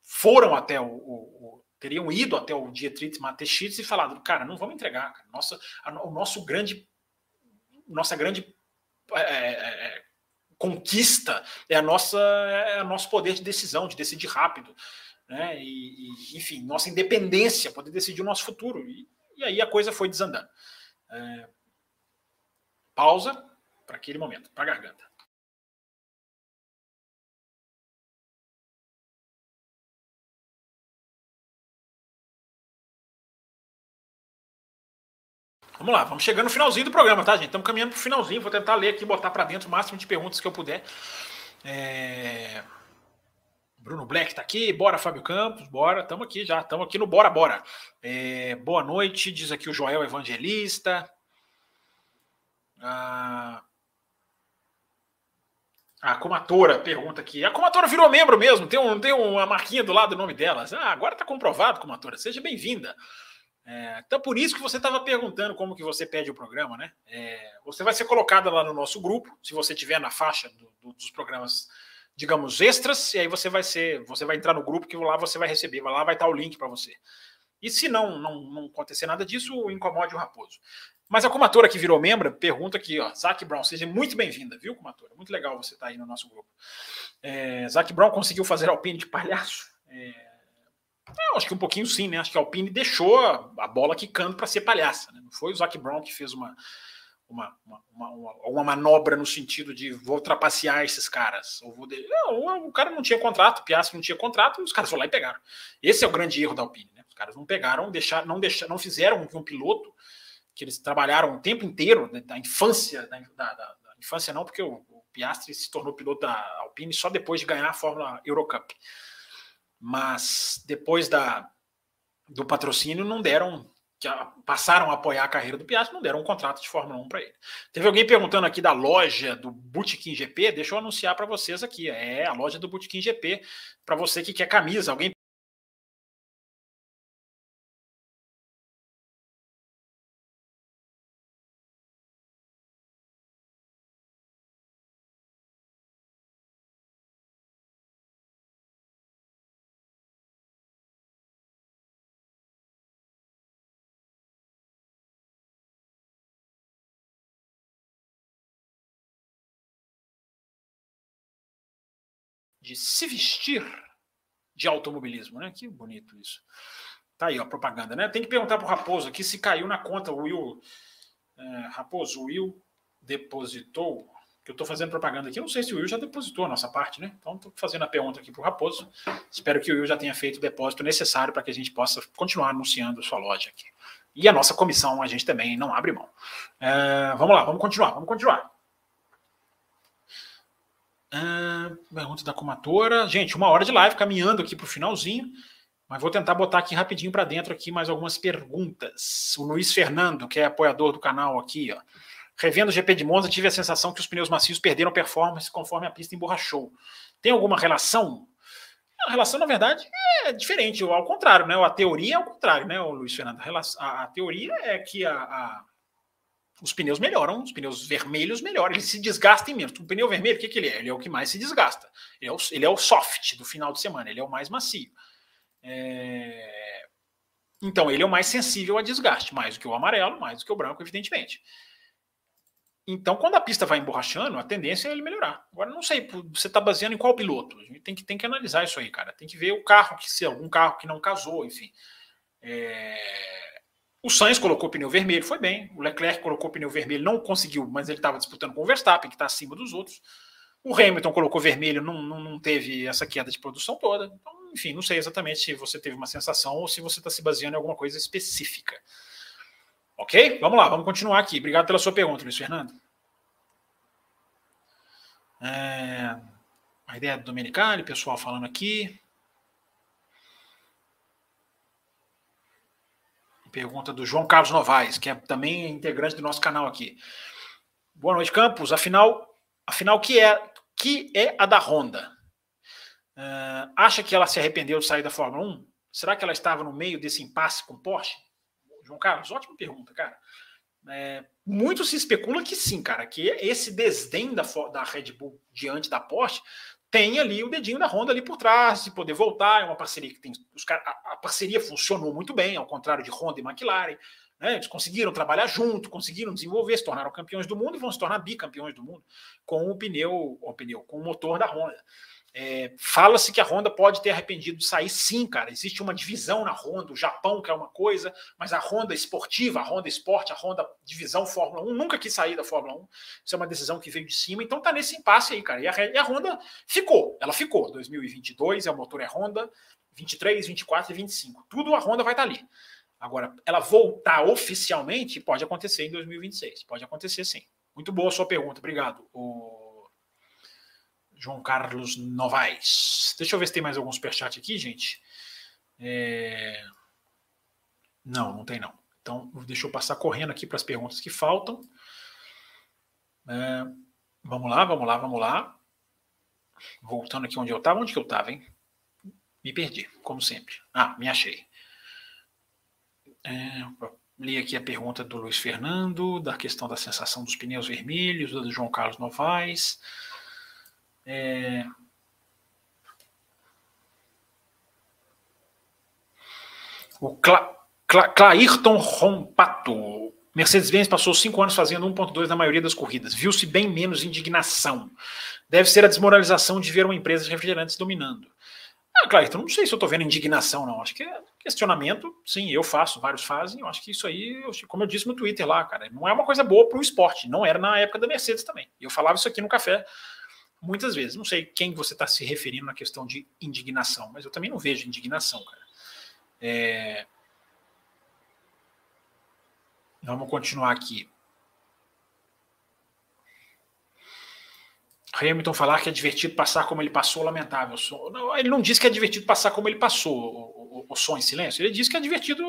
A: foram até o, o, o, teriam ido até o Dietrich Mateschitz e falado, cara, não vamos entregar, cara. Nossa, a, o nosso grande, nossa grande é, conquista é a nossa, é o nosso poder de decisão, de decidir rápido né? E, e, enfim, nossa independência, poder decidir o nosso futuro. E, e aí a coisa foi desandando. É, pausa para aquele momento, para a garganta. Vamos lá, vamos chegando no finalzinho do programa, tá, gente? Estamos caminhando para o finalzinho. Vou tentar ler aqui, botar para dentro o máximo de perguntas que eu puder. É... Bruno Black está aqui, bora Fábio Campos, bora, estamos aqui já, estamos aqui no Bora Bora. É, boa noite, diz aqui o Joel Evangelista. Ah, a Comatora pergunta aqui. A Comatora virou membro mesmo, tem, um, tem uma marquinha do lado do nome delas. Ah, agora está comprovado, Comatora. Seja bem-vinda. É, então, por isso que você estava perguntando como que você pede o programa, né? É, você vai ser colocada lá no nosso grupo, se você tiver na faixa do, do, dos programas digamos, extras, e aí você vai ser, você vai entrar no grupo que lá você vai receber, lá vai estar o link para você. E se não, não, não acontecer nada disso, incomode o Raposo. Mas a Comatora que virou membro pergunta aqui, ó, Zac Brown, seja muito bem-vinda, viu, Comatora? Muito legal você estar tá aí no nosso grupo. É, Zac Brown conseguiu fazer Alpine de palhaço? É, eu acho que um pouquinho sim, né? Acho que a Alpine deixou a, a bola quicando para ser palhaça. Né? Não foi o Zac Brown que fez uma, uma, uma, uma, uma, manobra no sentido de vou trapacear esses caras. Ou vou de... não, o cara não tinha contrato, o Piastri não tinha contrato, os caras foram lá e pegaram. Esse é o grande erro da Alpine. Né? Os caras não pegaram, deixaram, não, deixaram, não fizeram que um piloto que eles trabalharam o tempo inteiro, né, da infância, da, da, da, infância não, porque o, o, Piastri se tornou piloto da Alpine só depois de ganhar a Fórmula Eurocup. Mas depois da, do patrocínio não deram, que passaram a apoiar a carreira do Piastri, não deram um contrato de Fórmula 1 para ele. Teve alguém perguntando aqui da loja do Bootkin GP, deixa eu anunciar para vocês aqui, é a loja do Bootkin GP, para você que quer camisa, alguém de se vestir de automobilismo, né? Que bonito isso. Tá aí, ó, propaganda, né? Tem que perguntar pro Raposo aqui se caiu na conta. O Will. É, Raposo, o Will depositou. Que eu estou fazendo propaganda aqui. Eu não sei se o Will já depositou a nossa parte, né? Então, estou fazendo a pergunta aqui pro Raposo. Espero que o Will já tenha feito o depósito necessário para que a gente possa continuar anunciando sua loja aqui. E a nossa comissão, a gente também não abre mão. É, vamos lá, vamos continuar, vamos continuar. Ah, pergunta da comatora. Gente, uma hora de live, caminhando aqui para o finalzinho. Mas vou tentar botar aqui rapidinho para dentro aqui mais algumas perguntas. O Luiz Fernando, que é apoiador do canal aqui, ó. Revendo o GP de Monza, tive a sensação que os pneus macios perderam performance conforme a pista emborrachou. Tem alguma relação? A relação, na verdade, é diferente, ao contrário, né? A teoria é ao contrário, né, Luiz Fernando? A, a teoria é que a, a os pneus melhoram, os pneus vermelhos melhoram, eles se desgastam menos. O pneu vermelho, o que, que ele é? Ele é o que mais se desgasta. Ele é o, ele é o soft do final de semana, ele é o mais macio. É... Então, ele é o mais sensível a desgaste, mais do que o amarelo, mais do que o branco, evidentemente. Então, quando a pista vai emborrachando, a tendência é ele melhorar. Agora, não sei, você está baseando em qual piloto? A gente tem que, tem que analisar isso aí, cara. Tem que ver o carro, que se algum carro que não casou, enfim. É... O Sainz colocou pneu vermelho, foi bem. O Leclerc colocou pneu vermelho, não conseguiu, mas ele estava disputando com o Verstappen, que está acima dos outros. O Hamilton colocou vermelho, não, não, não, teve essa queda de produção toda. Então, enfim, não sei exatamente se você teve uma sensação ou se você está se baseando em alguma coisa específica. Ok? Vamos lá, vamos continuar aqui. Obrigado pela sua pergunta, Luiz Fernando. É, a ideia do Domenicali, pessoal falando aqui. Pergunta do João Carlos Novaes, que é também integrante do nosso canal aqui. Boa noite, Campos. Afinal, afinal que é que é a da Honda? Uh, acha que ela se arrependeu de sair da Fórmula 1? Será que ela estava no meio desse impasse com Porsche? João Carlos, ótima pergunta, cara. É, muito se especula que sim, cara, que esse desdém da, da Red Bull diante da Porsche tem ali o dedinho da Honda ali por trás, de poder voltar. É uma parceria que tem. Os, a, a parceria funcionou muito bem, ao contrário de Honda e McLaren. Né? Eles conseguiram trabalhar junto, conseguiram desenvolver, se tornaram campeões do mundo e vão se tornar bicampeões do mundo com o pneu, o pneu, com o motor da Honda. É, Fala-se que a Honda pode ter arrependido de sair, sim, cara. Existe uma divisão na Honda, o Japão que é uma coisa, mas a Honda esportiva, a Honda Sport, a Honda divisão Fórmula 1, nunca quis sair da Fórmula 1. Isso é uma decisão que veio de cima, então tá nesse impasse aí, cara. E a, e a Honda ficou, ela ficou. 2022, é o motor é Honda, 23, 24 e 25. Tudo a Honda vai estar tá ali. Agora, ela voltar oficialmente pode acontecer em 2026. Pode acontecer sim. Muito boa a sua pergunta, obrigado. O João Carlos Novaes. Deixa eu ver se tem mais algum superchat aqui, gente. É... Não, não tem não. Então, deixa eu passar correndo aqui para as perguntas que faltam. É... Vamos lá, vamos lá, vamos lá. Voltando aqui onde eu estava. Onde que eu estava, hein? Me perdi, como sempre. Ah, me achei. É... Li aqui a pergunta do Luiz Fernando, da questão da sensação dos pneus vermelhos, do João Carlos Novaes. É... O Cla Cla Clairton Rompato. Mercedes-Benz passou cinco anos fazendo 1.2 na maioria das corridas. Viu-se bem menos indignação. Deve ser a desmoralização de ver uma empresa de refrigerantes dominando. Ah, Clairton, não sei se eu estou vendo indignação, não. Acho que é questionamento, sim, eu faço, vários fazem. Eu acho que isso aí, como eu disse no Twitter lá, cara, não é uma coisa boa para o esporte. Não era na época da Mercedes também. Eu falava isso aqui no café muitas vezes. Não sei quem você está se referindo na questão de indignação, mas eu também não vejo indignação, cara. É... Vamos continuar aqui. Hamilton falar que é divertido passar como ele passou, lamentável. Ele não disse que é divertido passar como ele passou, o, o, o som em silêncio. Ele disse que é divertido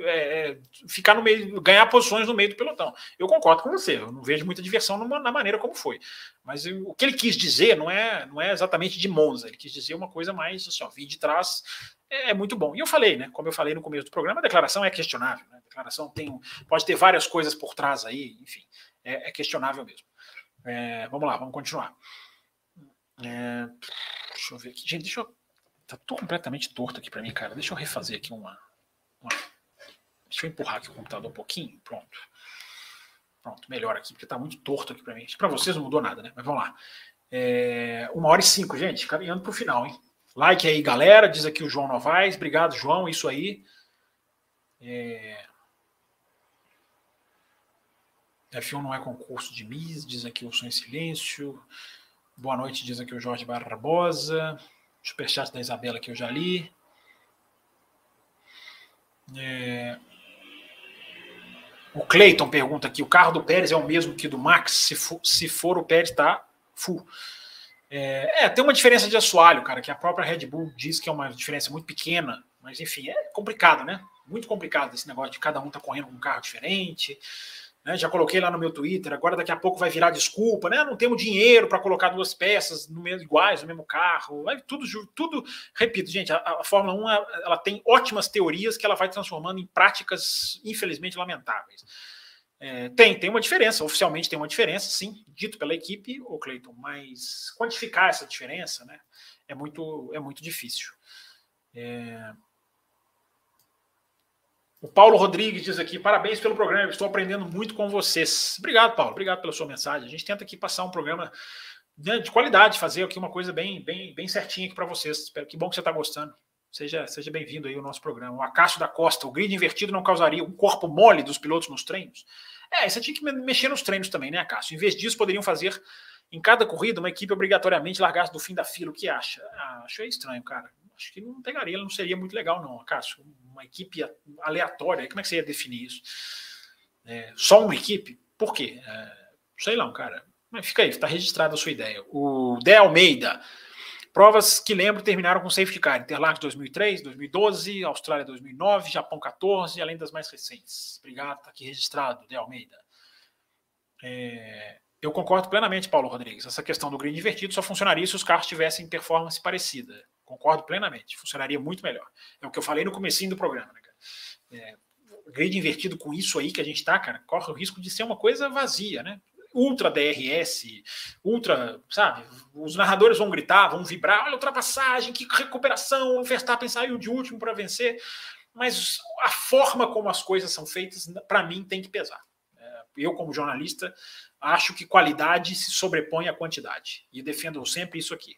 A: é, é, ficar no meio, ganhar posições no meio do pelotão. Eu concordo com você, eu não vejo muita diversão numa, na maneira como foi. Mas o que ele quis dizer não é, não é exatamente de Monza, ele quis dizer uma coisa mais assim, ó, vir de trás é, é, muito bom. E eu falei, né? Como eu falei no começo do programa, a declaração é questionável. Né? A declaração tem, pode ter várias coisas por trás aí, enfim, é, é questionável mesmo. É, vamos lá, vamos continuar. É, deixa eu ver aqui. Gente, deixa eu. Tá completamente torto aqui para mim, cara. Deixa eu refazer aqui uma, Deixa eu empurrar aqui o computador um pouquinho. Pronto. Pronto, melhor aqui, porque tá muito torto aqui para mim. Para vocês não mudou nada, né? Mas vamos lá. É, uma hora e cinco, gente. Caminhando pro final, hein? Like aí, galera. Diz aqui o João Novaes. Obrigado, João. Isso aí. É, F1 não é concurso de Miss, diz aqui o Som em Silêncio. Boa noite, diz aqui o Jorge Barbosa. Superchat da Isabela que eu já li. É... O Cleiton pergunta aqui: o carro do Pérez é o mesmo que do Max? Se for, se for o Pérez, tá full. É, é, tem uma diferença de assoalho, cara, que a própria Red Bull diz que é uma diferença muito pequena, mas enfim, é complicado, né? Muito complicado esse negócio de cada um tá correndo com um carro diferente. Né? Já coloquei lá no meu Twitter, agora daqui a pouco vai virar desculpa, né? Não temos dinheiro para colocar duas peças no mesmo, iguais no mesmo carro. Tudo, tudo. Repito, gente, a, a Fórmula 1 ela tem ótimas teorias que ela vai transformando em práticas, infelizmente, lamentáveis. É, tem, tem uma diferença, oficialmente tem uma diferença, sim, dito pela equipe, o Cleiton, mas quantificar essa diferença né, é, muito, é muito difícil. É, o Paulo Rodrigues diz aqui: parabéns pelo programa, estou aprendendo muito com vocês. Obrigado, Paulo, obrigado pela sua mensagem. A gente tenta aqui passar um programa de qualidade, fazer aqui uma coisa bem, bem, bem certinha aqui para vocês. Que bom que você está gostando. Seja, seja bem-vindo aí ao nosso programa. O Acácio da Costa, o grid invertido não causaria um corpo mole dos pilotos nos treinos? É, você tinha que mexer nos treinos também, né, Acácio? Em vez disso, poderiam fazer em cada corrida uma equipe obrigatoriamente largasse do fim da fila. O que acha? Ah, achei estranho, cara. Acho que não pegaria, não seria muito legal, não, Acácio uma equipe aleatória, como é que você ia definir isso? É, só uma equipe? Por quê? É, sei lá, um cara. Mas fica aí, está registrada a sua ideia. O De Almeida. Provas que lembro terminaram com safety car. Interlagos 2003, 2012, Austrália 2009, Japão 14, além das mais recentes. Obrigado, está aqui registrado, De Almeida. É, eu concordo plenamente, Paulo Rodrigues. Essa questão do grid invertido só funcionaria se os carros tivessem performance parecida. Concordo plenamente. Funcionaria muito melhor. É o que eu falei no comecinho do programa, né, cara? É, grid invertido com isso aí que a gente tá, cara, corre o risco de ser uma coisa vazia, né? Ultra DRS, ultra, sabe? Os narradores vão gritar, vão vibrar, olha ultrapassagem, que recuperação, o Verstappen saiu de último para vencer. Mas a forma como as coisas são feitas, para mim, tem que pesar. É, eu, como jornalista, acho que qualidade se sobrepõe à quantidade. E defendo sempre isso aqui.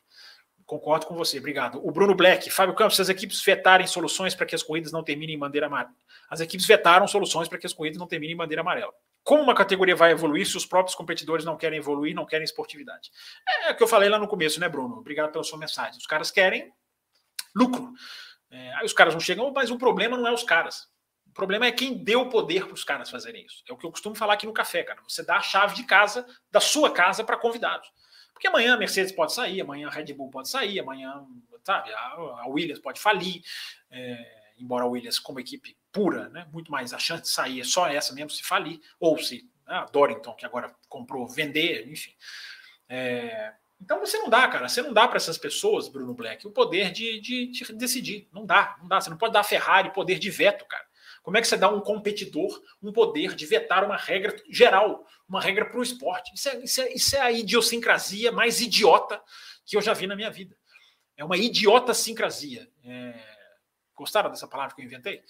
A: Concordo com você, obrigado. O Bruno Black, Fábio Campos, se as equipes vetarem soluções para que as corridas não terminem em bandeira amarela. As equipes vetaram soluções para que as corridas não terminem em bandeira amarela. Como uma categoria vai evoluir se os próprios competidores não querem evoluir, não querem esportividade? É o que eu falei lá no começo, né, Bruno? Obrigado pela sua mensagem. Os caras querem lucro. É, aí os caras não chegam, mas o problema não é os caras. O problema é quem deu poder para os caras fazerem isso. É o que eu costumo falar aqui no café, cara. Você dá a chave de casa, da sua casa, para convidados. Porque amanhã a Mercedes pode sair, amanhã a Red Bull pode sair, amanhã, sabe, a, Williams pode falir, é, embora a Williams, como equipe pura, né, muito mais a chance de sair é só essa mesmo se falir, ou se né, a Dorrington, que agora comprou, vender, enfim. É, então você não dá, cara, você não dá para essas pessoas, Bruno Black, o poder de, de, de, decidir. Não dá, não dá. Você não pode dar a Ferrari poder de veto, cara. Como é que você dá um competidor um poder de vetar uma regra geral, uma regra para o esporte? Isso é, isso, é, isso é a idiosincrasia mais idiota que eu já vi na minha vida. É uma idiota sincrasia. É... Gostaram dessa palavra que eu inventei?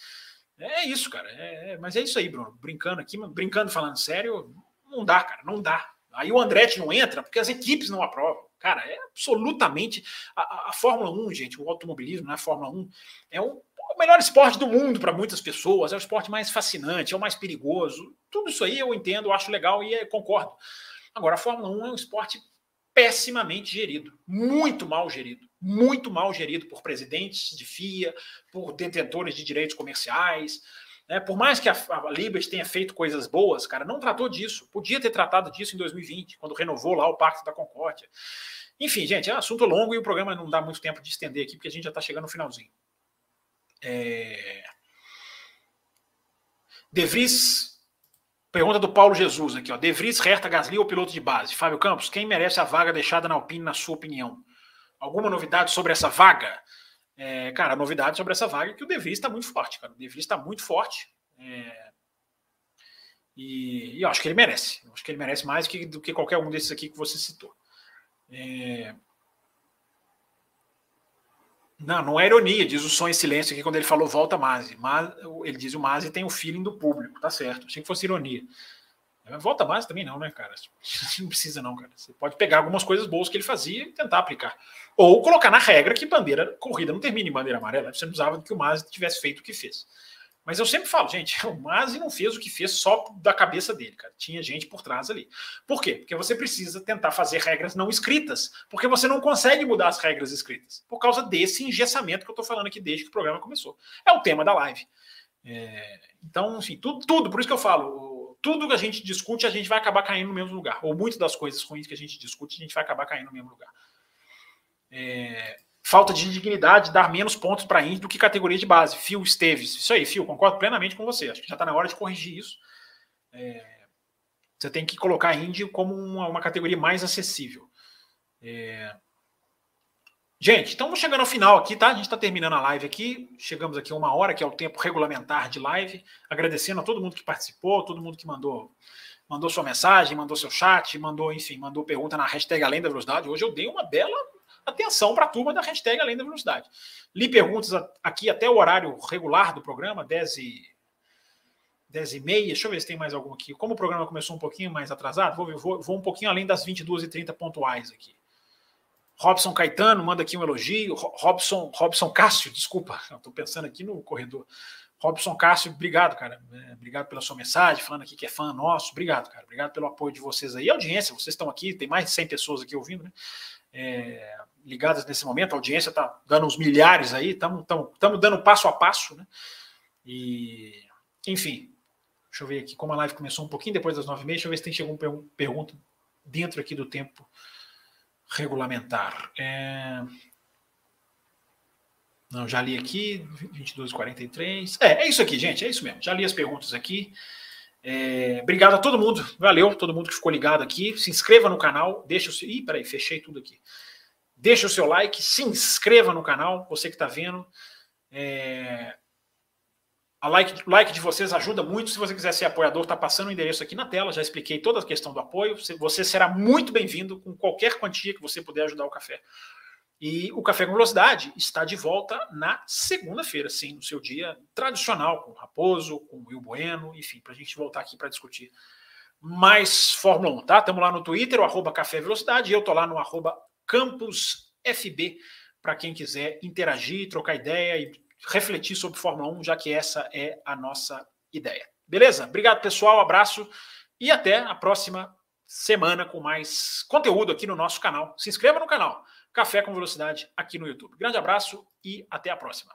A: É isso, cara. É, é, mas é isso aí, Bruno. Brincando aqui, brincando, falando sério, não dá, cara, não dá. Aí o Andretti não entra porque as equipes não aprovam. Cara, é absolutamente. A, a Fórmula 1, gente, o automobilismo, né? A Fórmula 1 é o, o melhor esporte do mundo para muitas pessoas, é o esporte mais fascinante, é o mais perigoso. Tudo isso aí eu entendo, eu acho legal e é, concordo. Agora, a Fórmula 1 é um esporte pessimamente gerido, muito mal gerido, muito mal gerido por presidentes de FIA, por detentores de direitos comerciais. Né? Por mais que a, a Liberty tenha feito coisas boas, cara, não tratou disso. Podia ter tratado disso em 2020, quando renovou lá o Pacto da Concórdia. Enfim, gente, é um assunto longo e o programa não dá muito tempo de estender aqui, porque a gente já está chegando no finalzinho. É... De Vries Pergunta do Paulo Jesus aqui, ó. De Vries, Hertha, Gasly ou piloto de base? Fábio Campos, quem merece a vaga deixada na Alpine, na sua opinião? Alguma novidade sobre essa vaga? É, cara, a novidade sobre essa vaga é que o De Vries está muito forte, cara. O De Vries está muito forte. É, e, e, eu acho que ele merece. Eu acho que ele merece mais que, do que qualquer um desses aqui que você citou. É, não, não é ironia, diz o som em silêncio aqui quando ele falou volta Mazi. Mas, ele diz o Mazi tem o feeling do público, tá certo. Achei que fosse ironia. Volta Mazi também não, né, cara? *laughs* Não precisa não, cara. Você pode pegar algumas coisas boas que ele fazia e tentar aplicar. Ou colocar na regra que bandeira, corrida não termina em bandeira amarela. Você não precisava que o Mazi tivesse feito o que fez. Mas eu sempre falo, gente, *laughs* o Mazi não fez o que fez só da cabeça dele, cara. Tinha gente por trás ali. Por quê? Porque você precisa tentar fazer regras não escritas, porque você não consegue mudar as regras escritas, por causa desse engessamento que eu tô falando aqui desde que o programa começou. É o tema da live. É, então, enfim, tudo, tudo, por isso que eu falo, tudo que a gente discute, a gente vai acabar caindo no mesmo lugar. Ou muitas das coisas ruins que a gente discute, a gente vai acabar caindo no mesmo lugar. É, falta de dignidade dar menos pontos para Indy do que categoria de base. Fio Esteves. Isso aí, Fio, concordo plenamente com você. Acho que já está na hora de corrigir isso. É, você tem que colocar Indy como uma, uma categoria mais acessível. É, gente, então vamos chegando ao final aqui, tá? A gente está terminando a live aqui. Chegamos aqui a uma hora, que é o tempo regulamentar de live. Agradecendo a todo mundo que participou, todo mundo que mandou mandou sua mensagem, mandou seu chat, mandou, enfim, mandou pergunta na hashtag Além da Velocidade. Hoje eu dei uma bela atenção para a turma da hashtag Além da Velocidade. Li perguntas aqui até o horário regular do programa, 10 e, 10 e meia. Deixa eu ver se tem mais algum aqui. Como o programa começou um pouquinho mais atrasado, vou, vou, vou um pouquinho além das 22 e 30 pontuais aqui. Robson Caetano manda aqui um elogio. Robson, Robson Cássio, desculpa, *laughs* estou pensando aqui no corredor. Robson Cássio, obrigado, cara. É, obrigado pela sua mensagem, falando aqui que é fã nosso. Obrigado, cara. Obrigado pelo apoio de vocês aí. Audiência, vocês estão aqui, tem mais de 100 pessoas aqui ouvindo, né? É, ligadas nesse momento, a audiência está dando uns milhares aí, estamos dando passo a passo, né? E, enfim, deixa eu ver aqui, como a live começou um pouquinho depois das nove e meia, deixa eu ver se tem chegou uma pergunta dentro aqui do tempo regulamentar. É... Não, já li aqui, 22h43. É, é isso aqui, gente, é isso mesmo. Já li as perguntas aqui. É, obrigado a todo mundo, valeu, todo mundo que ficou ligado aqui. Se inscreva no canal, deixa o seu. Ih, peraí, fechei tudo aqui. Deixa o seu like, se inscreva no canal, você que está vendo. É... A like, like de vocês ajuda muito. Se você quiser ser apoiador, está passando o endereço aqui na tela. Já expliquei toda a questão do apoio. Você será muito bem-vindo com qualquer quantia que você puder ajudar o café. E o Café com Velocidade está de volta na segunda-feira, sim, no seu dia tradicional, com o Raposo, com o Will Bueno, enfim, para a gente voltar aqui para discutir mais Fórmula 1, tá? Estamos lá no Twitter, o arroba Café Velocidade, e eu tô lá no arroba Campus FB, para quem quiser interagir, trocar ideia e refletir sobre Fórmula 1, já que essa é a nossa ideia. Beleza? Obrigado, pessoal, abraço e até a próxima semana com mais conteúdo aqui no nosso canal. Se inscreva no canal Café com Velocidade aqui no YouTube. Grande abraço e até a próxima.